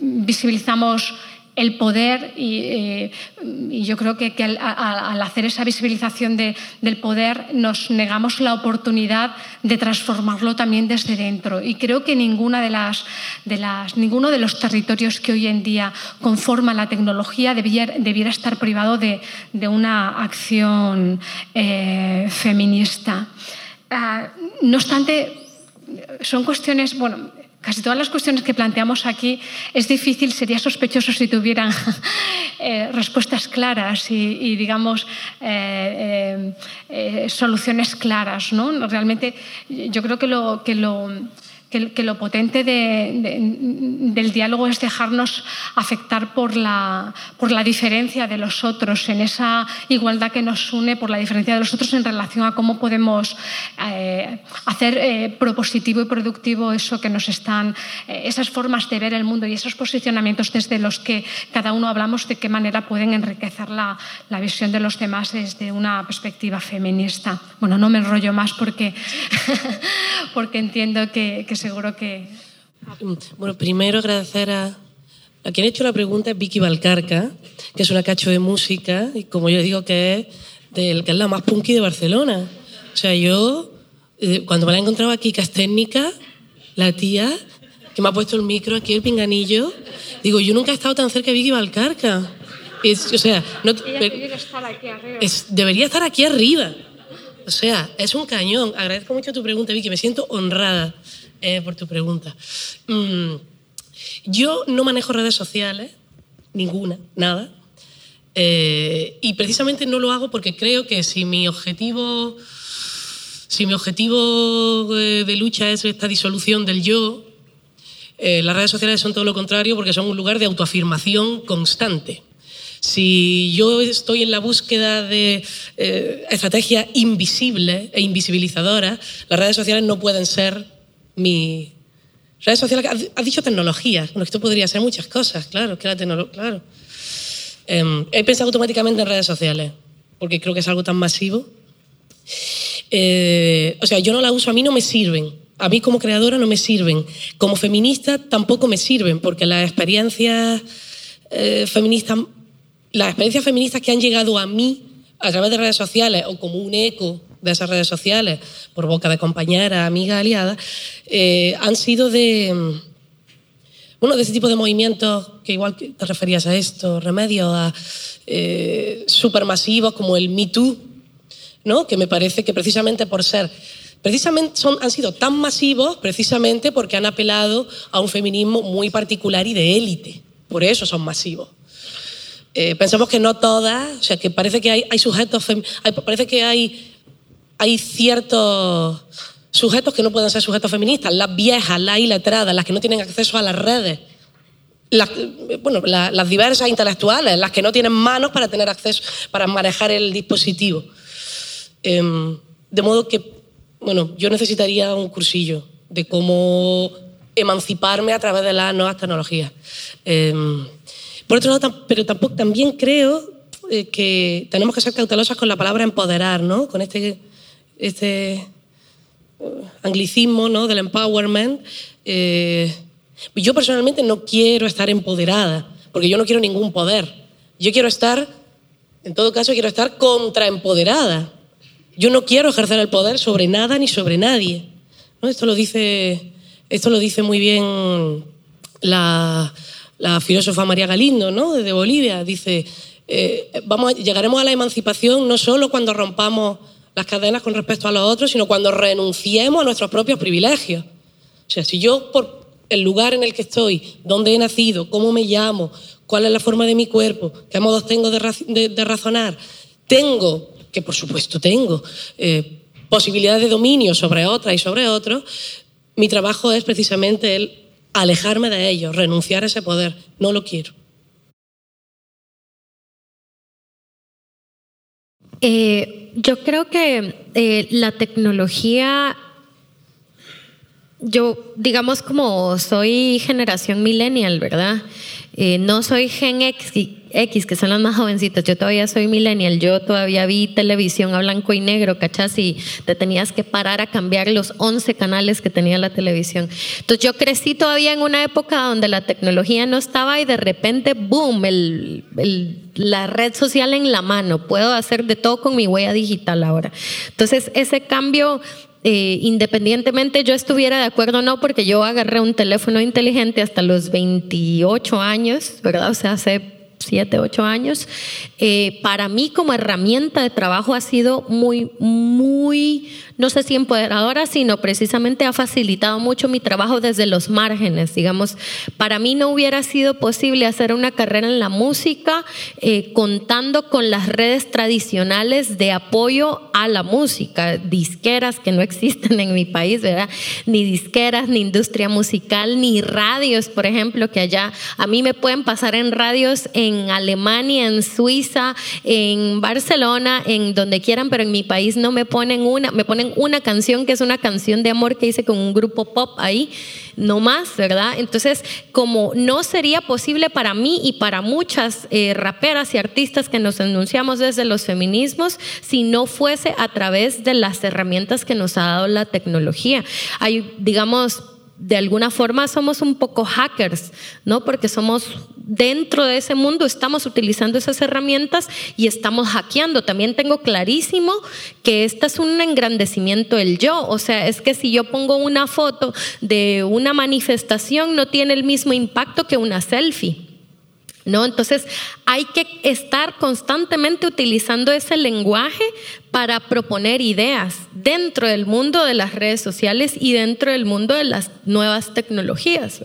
S4: visibilizamos el poder y, eh, yo creo que, al, hacer esa visibilización de, del poder nos negamos la oportunidad de transformarlo también desde dentro y creo que ninguna de las, de las, ninguno de los territorios que hoy en día conforman la tecnología debiera, debiera estar privado de, de una acción eh, feminista. Uh, no obstante, son cuestiones, bueno, Casi todas las cuestiones que planteamos aquí es difícil, sería sospechoso si tuvieran [LAUGHS] eh, respuestas claras y, digamos, eh, eh, soluciones claras. ¿no? Realmente yo creo que lo, que lo que, que lo potente de, de, del diálogo es dejarnos afectar por la, por la diferencia de los otros, en esa igualdad que nos une por la diferencia de los otros en relación a cómo podemos eh, hacer eh, propositivo y productivo eso que nos están, eh, esas formas de ver el mundo y esos posicionamientos desde los que cada uno hablamos, de qué manera pueden enriquecer la, la visión de los demás desde una perspectiva feminista. Bueno, no me enrollo más porque, [LAUGHS] porque entiendo que, que seguro que...
S5: Bueno, primero agradecer a, a quien ha hecho la pregunta, es Vicky Valcarca, que es una cacho de música y como yo digo que es, del, que es la más punky de Barcelona. O sea, yo, eh, cuando me la he encontrado aquí, que es técnica, la tía que me ha puesto el micro aquí, el pinganillo, digo, yo nunca he estado tan cerca de Vicky Valcarca. Es, o sea, no,
S4: Ella estar aquí arriba.
S5: Es, debería estar aquí arriba. O sea, es un cañón. Agradezco mucho tu pregunta, Vicky. Me siento honrada eh, por tu pregunta. Mm, yo no manejo redes sociales, ninguna, nada. Eh, y precisamente no lo hago porque creo que si mi objetivo, si mi objetivo de, de lucha es esta disolución del yo, eh, las redes sociales son todo lo contrario porque son un lugar de autoafirmación constante. Si yo estoy en la búsqueda de eh, estrategias invisibles e invisibilizadoras, las redes sociales no pueden ser mi... Redes sociales, has dicho tecnología, bueno, esto podría ser muchas cosas, claro, que la tecnología, claro. Eh, he pensado automáticamente en redes sociales, porque creo que es algo tan masivo. Eh, o sea, yo no la uso, a mí no me sirven. A mí como creadora no me sirven. Como feminista tampoco me sirven, porque las experiencias eh, feministas, las experiencias feministas que han llegado a mí a través de redes sociales o como un eco de esas redes sociales, por boca de compañeras, amigas, aliadas, eh, han sido de, bueno, de ese tipo de movimientos que igual te referías a esto, remedios a eh, supermasivos como el Me Too, ¿no? que me parece que precisamente por ser precisamente son, han sido tan masivos precisamente porque han apelado a un feminismo muy particular y de élite. Por eso son masivos. Eh, pensamos que no todas, o sea, que parece que hay, hay sujetos, hay, parece que hay, hay ciertos sujetos que no pueden ser sujetos feministas, las viejas, las iletradas, las que no tienen acceso a las redes, las, bueno, las diversas intelectuales, las que no tienen manos para tener acceso, para manejar el dispositivo. Em, de modo que, bueno, yo necesitaría un cursillo de cómo emanciparme a través de las nuevas tecnologías. Em, por otro lado, pero tampoco, también creo eh, que tenemos que ser cautelosas con la palabra empoderar, ¿no? Con este, este eh, anglicismo ¿no? del empowerment. Eh, yo personalmente no quiero estar empoderada, porque yo no quiero ningún poder. Yo quiero estar, en todo caso, quiero estar contraempoderada. Yo no quiero ejercer el poder sobre nada ni sobre nadie. ¿no? Esto, lo dice, esto lo dice muy bien la, la filósofa María Galindo, ¿no? de Bolivia. Dice, eh, vamos, llegaremos a la emancipación no solo cuando rompamos las cadenas con respecto a los otros, sino cuando renunciemos a nuestros propios privilegios. O sea, si yo por el lugar en el que estoy, dónde he nacido, cómo me llamo, cuál es la forma de mi cuerpo, qué modos tengo de, razonar, tengo, que por supuesto tengo, eh, posibilidades de dominio sobre otras y sobre otros, mi trabajo es precisamente el alejarme de ellos, renunciar a ese poder. No lo quiero.
S6: Eh, yo creo que eh, la tecnología yo, digamos, como soy generación millennial, ¿verdad? Eh, no soy Gen X, X, que son las más jovencitas, yo todavía soy millennial, yo todavía vi televisión a blanco y negro, ¿cachás? Y te tenías que parar a cambiar los 11 canales que tenía la televisión. Entonces yo crecí todavía en una época donde la tecnología no estaba y de repente, boom, el, la red social en la mano, puedo hacer de todo con mi huella digital ahora. Entonces ese cambio eh, independientemente yo estuviera de acuerdo o no, porque yo agarré un teléfono inteligente hasta los 28 años, ¿verdad? O sea, hace siete, ocho años, eh, para mí como herramienta de trabajo ha sido muy, muy, no sé si empoderadora, sino precisamente ha facilitado mucho mi trabajo desde los márgenes. Digamos, para mí no hubiera sido posible hacer una carrera en la música eh, contando con las redes tradicionales de apoyo a la música, disqueras que no existen en mi país, ¿verdad? Ni disqueras, ni industria musical, ni radios, por ejemplo, que allá a mí me pueden pasar en radios en Alemania, en Suiza, en Barcelona, en donde quieran, pero en mi país no me ponen una, me ponen una canción que es una canción de amor que hice con un grupo pop ahí, no más, ¿verdad? Entonces, como no sería posible para mí y para muchas eh, raperas y artistas que nos enunciamos desde los feminismos si no fuese a través de las herramientas que nos ha dado la tecnología. Hay, digamos, de alguna forma somos un poco hackers, ¿no? Porque somos dentro de ese mundo, estamos utilizando esas herramientas y estamos hackeando. También tengo clarísimo que este es un engrandecimiento del yo. O sea, es que si yo pongo una foto de una manifestación, no tiene el mismo impacto que una selfie. ¿No? Entonces hay que estar constantemente utilizando ese lenguaje para proponer ideas dentro del mundo de las redes sociales y dentro del mundo de las nuevas tecnologías.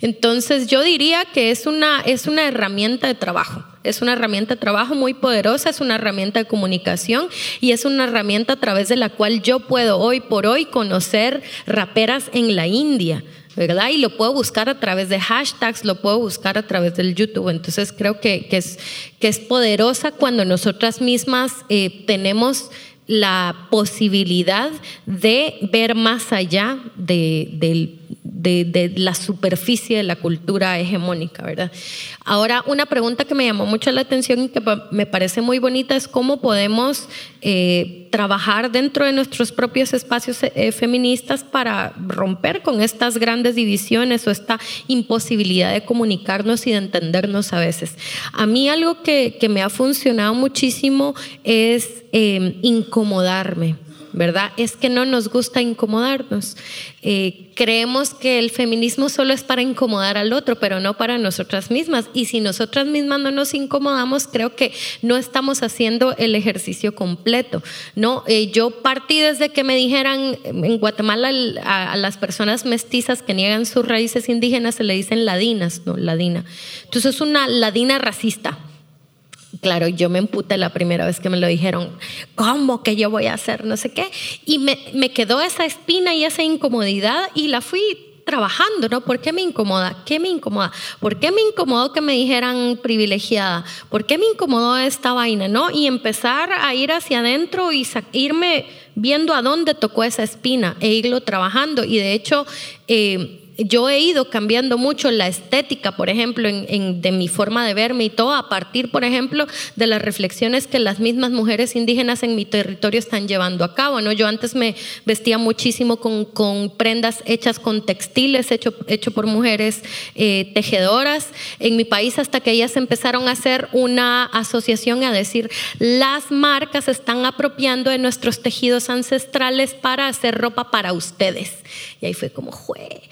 S6: Entonces yo diría que es una, es una herramienta de trabajo. Es una herramienta de trabajo muy poderosa, es una herramienta de comunicación y es una herramienta a través de la cual yo puedo hoy por hoy conocer raperas en la India, ¿verdad? Y lo puedo buscar a través de hashtags, lo puedo buscar a través del YouTube. Entonces creo que, es, que es poderosa cuando nosotras mismas eh, tenemos la posibilidad de ver más allá de, del de, la superficie de la cultura hegemónica, ¿verdad? Ahora, una pregunta que me llamó mucho la atención y que me parece muy bonita es cómo podemos eh, trabajar dentro de nuestros propios espacios eh, feministas para romper con estas grandes divisiones o esta imposibilidad de comunicarnos y de entendernos a veces. A mí algo que, me ha funcionado muchísimo es eh, incomodarme ¿verdad? Es que no nos gusta incomodarnos. Eh, creemos que el feminismo solo es para incomodar al otro, pero no para nosotras mismas. Y si nosotras mismas no nos incomodamos, creo que no estamos haciendo el ejercicio completo. ¿no? Eh, yo partí desde que me dijeran en Guatemala a, las personas mestizas que niegan sus raíces indígenas se le dicen ladinas, ¿no? Ladina. Entonces es una ladina racista. Claro, yo me emputé la primera vez que me lo dijeron, ¿cómo que yo voy a hacer no sé qué? Y me, me quedó esa espina y esa incomodidad y la fui trabajando, ¿no? ¿Por qué me incomoda? ¿Qué me incomoda? ¿Por qué me incomodó que me dijeran privilegiada? ¿Por qué me incomodó esta vaina, no? Y empezar a ir hacia adentro y irme viendo a dónde tocó esa espina e irlo trabajando. Y de hecho, eh, yo he ido cambiando mucho la estética, por ejemplo, de mi forma de verme y todo, a partir, por ejemplo, de las reflexiones que las mismas mujeres indígenas en mi territorio están llevando a cabo. ¿no? Yo antes me vestía muchísimo con, prendas hechas con textiles, hecho, hecho por mujeres eh, tejedoras en mi país, hasta que ellas empezaron a hacer una asociación a decir, las marcas están apropiando de nuestros tejidos ancestrales para hacer ropa para ustedes. Y ahí fue como, jue,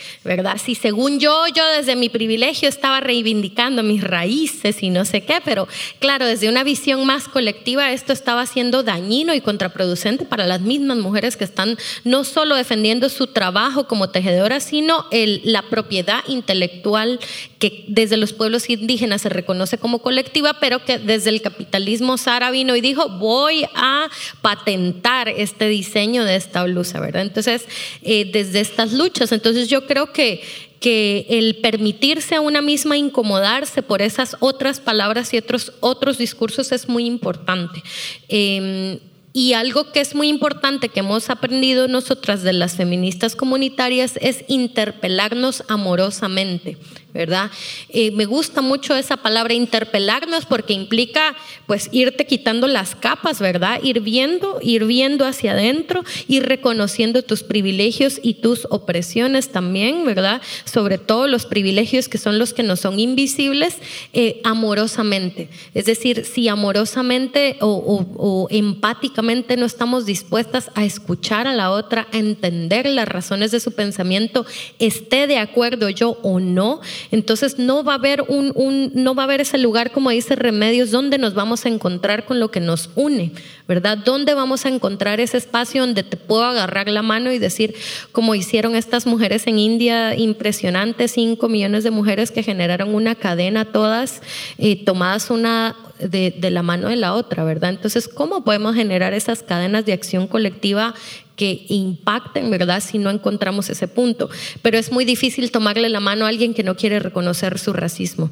S6: Si según yo, yo desde mi privilegio estaba reivindicando mis raíces y no sé qué, pero claro, desde una visión más colectiva esto estaba siendo dañino y contraproducente para las mismas mujeres que están no solo defendiendo su trabajo como tejedoras, sino la propiedad intelectual que desde los pueblos indígenas se reconoce como colectiva, pero que desde el capitalismo Sara vino y dijo, voy a patentar este diseño de esta blusa, ¿verdad? Entonces, eh, desde estas luchas, entonces yo creo que que el permitirse a una misma incomodarse por esas otras palabras y otros, otros discursos es muy importante. Em, y algo que es muy importante que hemos aprendido nosotras de las feministas comunitarias es interpelarnos amorosamente. ¿Verdad? Me gusta mucho esa palabra interpelarnos porque implica pues irte quitando las capas, ¿verdad? Ir viendo, ir viendo hacia adentro, ir reconociendo tus privilegios y tus opresiones también, ¿verdad? Sobre todo los privilegios que son los que no son invisibles, eh, amorosamente. Es decir, si amorosamente o empáticamente no estamos dispuestas a escuchar a la otra, a entender las razones de su pensamiento, esté de acuerdo yo o no, entonces no va a haber un, no va a haber ese lugar, como dice Remedios, donde nos vamos a encontrar con lo que nos une, ¿verdad? ¿Dónde vamos a encontrar ese espacio donde te puedo agarrar la mano y decir, como hicieron estas mujeres en India, impresionantes, cinco millones de mujeres que generaron una cadena todas, eh, tomadas una de, de, la mano de la otra, ¿verdad? Entonces, ¿cómo podemos generar esas cadenas de acción colectiva que impacten, ¿verdad? Si no encontramos ese punto. Pero es muy difícil tomarle la mano a alguien que no quiere reconocer su racismo.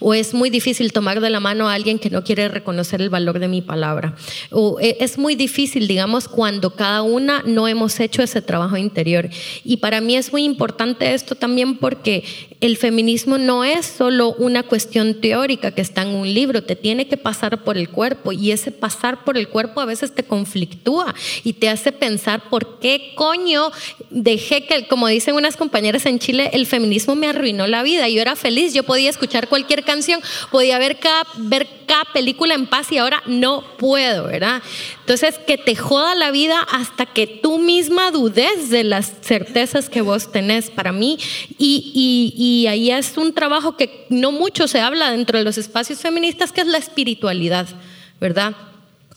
S6: O es muy difícil tomar de la mano a alguien que no quiere reconocer el valor de mi palabra. O e, es muy difícil, digamos, cuando cada una no hemos hecho ese trabajo interior. Y para mí es muy importante esto también porque el feminismo no es solo una cuestión teórica que está en un libro, te tiene que pasar por el cuerpo y ese pasar por el cuerpo a veces te conflictúa y te hace pensar por qué coño dejé que, como dicen unas compañeras en Chile, el feminismo me arruinó la vida. Yo era feliz, yo podía escuchar cualquier canción, podía ver cada, ver cada película en paz y ahora no puedo, ¿verdad? Entonces, que te joda la vida hasta que tú misma dudes de las certezas que vos tenés para mí. Y, y, y ahí es un trabajo que no mucho se habla dentro de los espacios feministas, que es la espiritualidad, ¿verdad?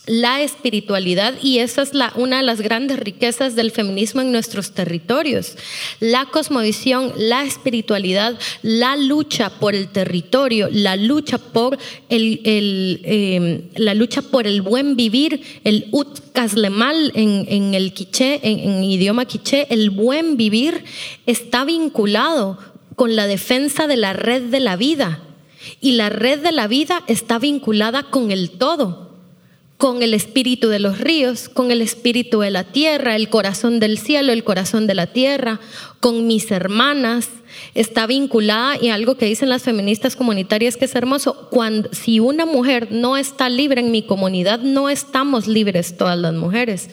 S6: La espiritualidad y esa es una de las grandes riquezas del feminismo en nuestros territorios. La cosmovisión, la espiritualidad, la lucha por el territorio, la lucha por el, em, la lucha por el buen vivir, el ut kaslemal en, en el quiché, en, en idioma quiché, el buen vivir está vinculado con la defensa de la red de la vida. Y la red de la vida está vinculada con el todo con el espíritu de los ríos, con el espíritu de la tierra, el corazón del cielo, el corazón de la tierra, con mis hermanas. Está vinculada y algo que dicen las feministas comunitarias que es hermoso, cuando si una mujer no está libre en mi comunidad, no estamos libres todas las mujeres.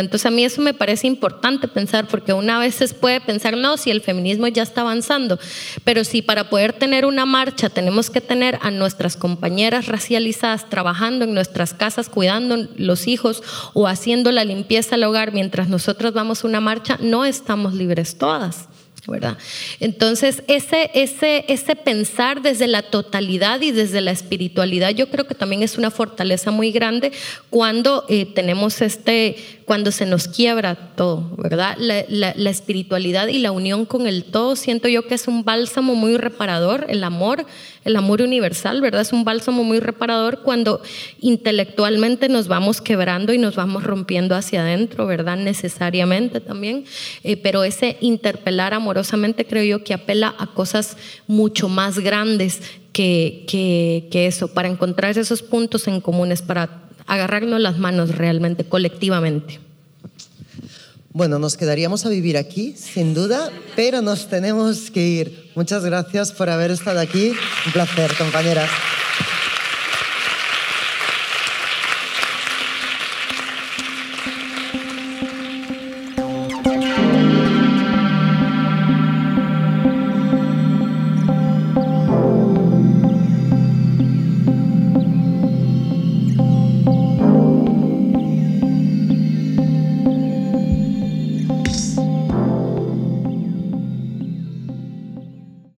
S6: Entonces a mí eso me parece importante pensar, porque una vez se puede pensar, no, si el feminismo ya está avanzando, pero si para poder tener una marcha tenemos que tener a nuestras compañeras racializadas trabajando en nuestras casas, cuidando los hijos o haciendo la limpieza al hogar mientras nosotros vamos a una marcha, no estamos libres todas. ¿Verdad? Entonces, ese, ese, ese pensar desde la totalidad y desde la espiritualidad, yo creo que también es una fortaleza muy grande cuando eh, tenemos este, cuando se nos quiebra todo, ¿verdad? La, la, espiritualidad y la unión con el todo, siento yo que es un bálsamo muy reparador, el amor, el amor universal, ¿verdad? Es un bálsamo muy reparador cuando intelectualmente nos vamos quebrando y nos vamos rompiendo hacia adentro, ¿verdad? Necesariamente también, eh, pero ese interpelar amorosamente creo yo que apela a cosas mucho más grandes que, que, que eso, para encontrar esos puntos en comunes, para agarrarnos las manos realmente, colectivamente.
S3: Bueno, nos quedaríamos a vivir aquí, sin duda, pero nos tenemos que ir. Muchas gracias por haber estado aquí. Un placer, compañeras.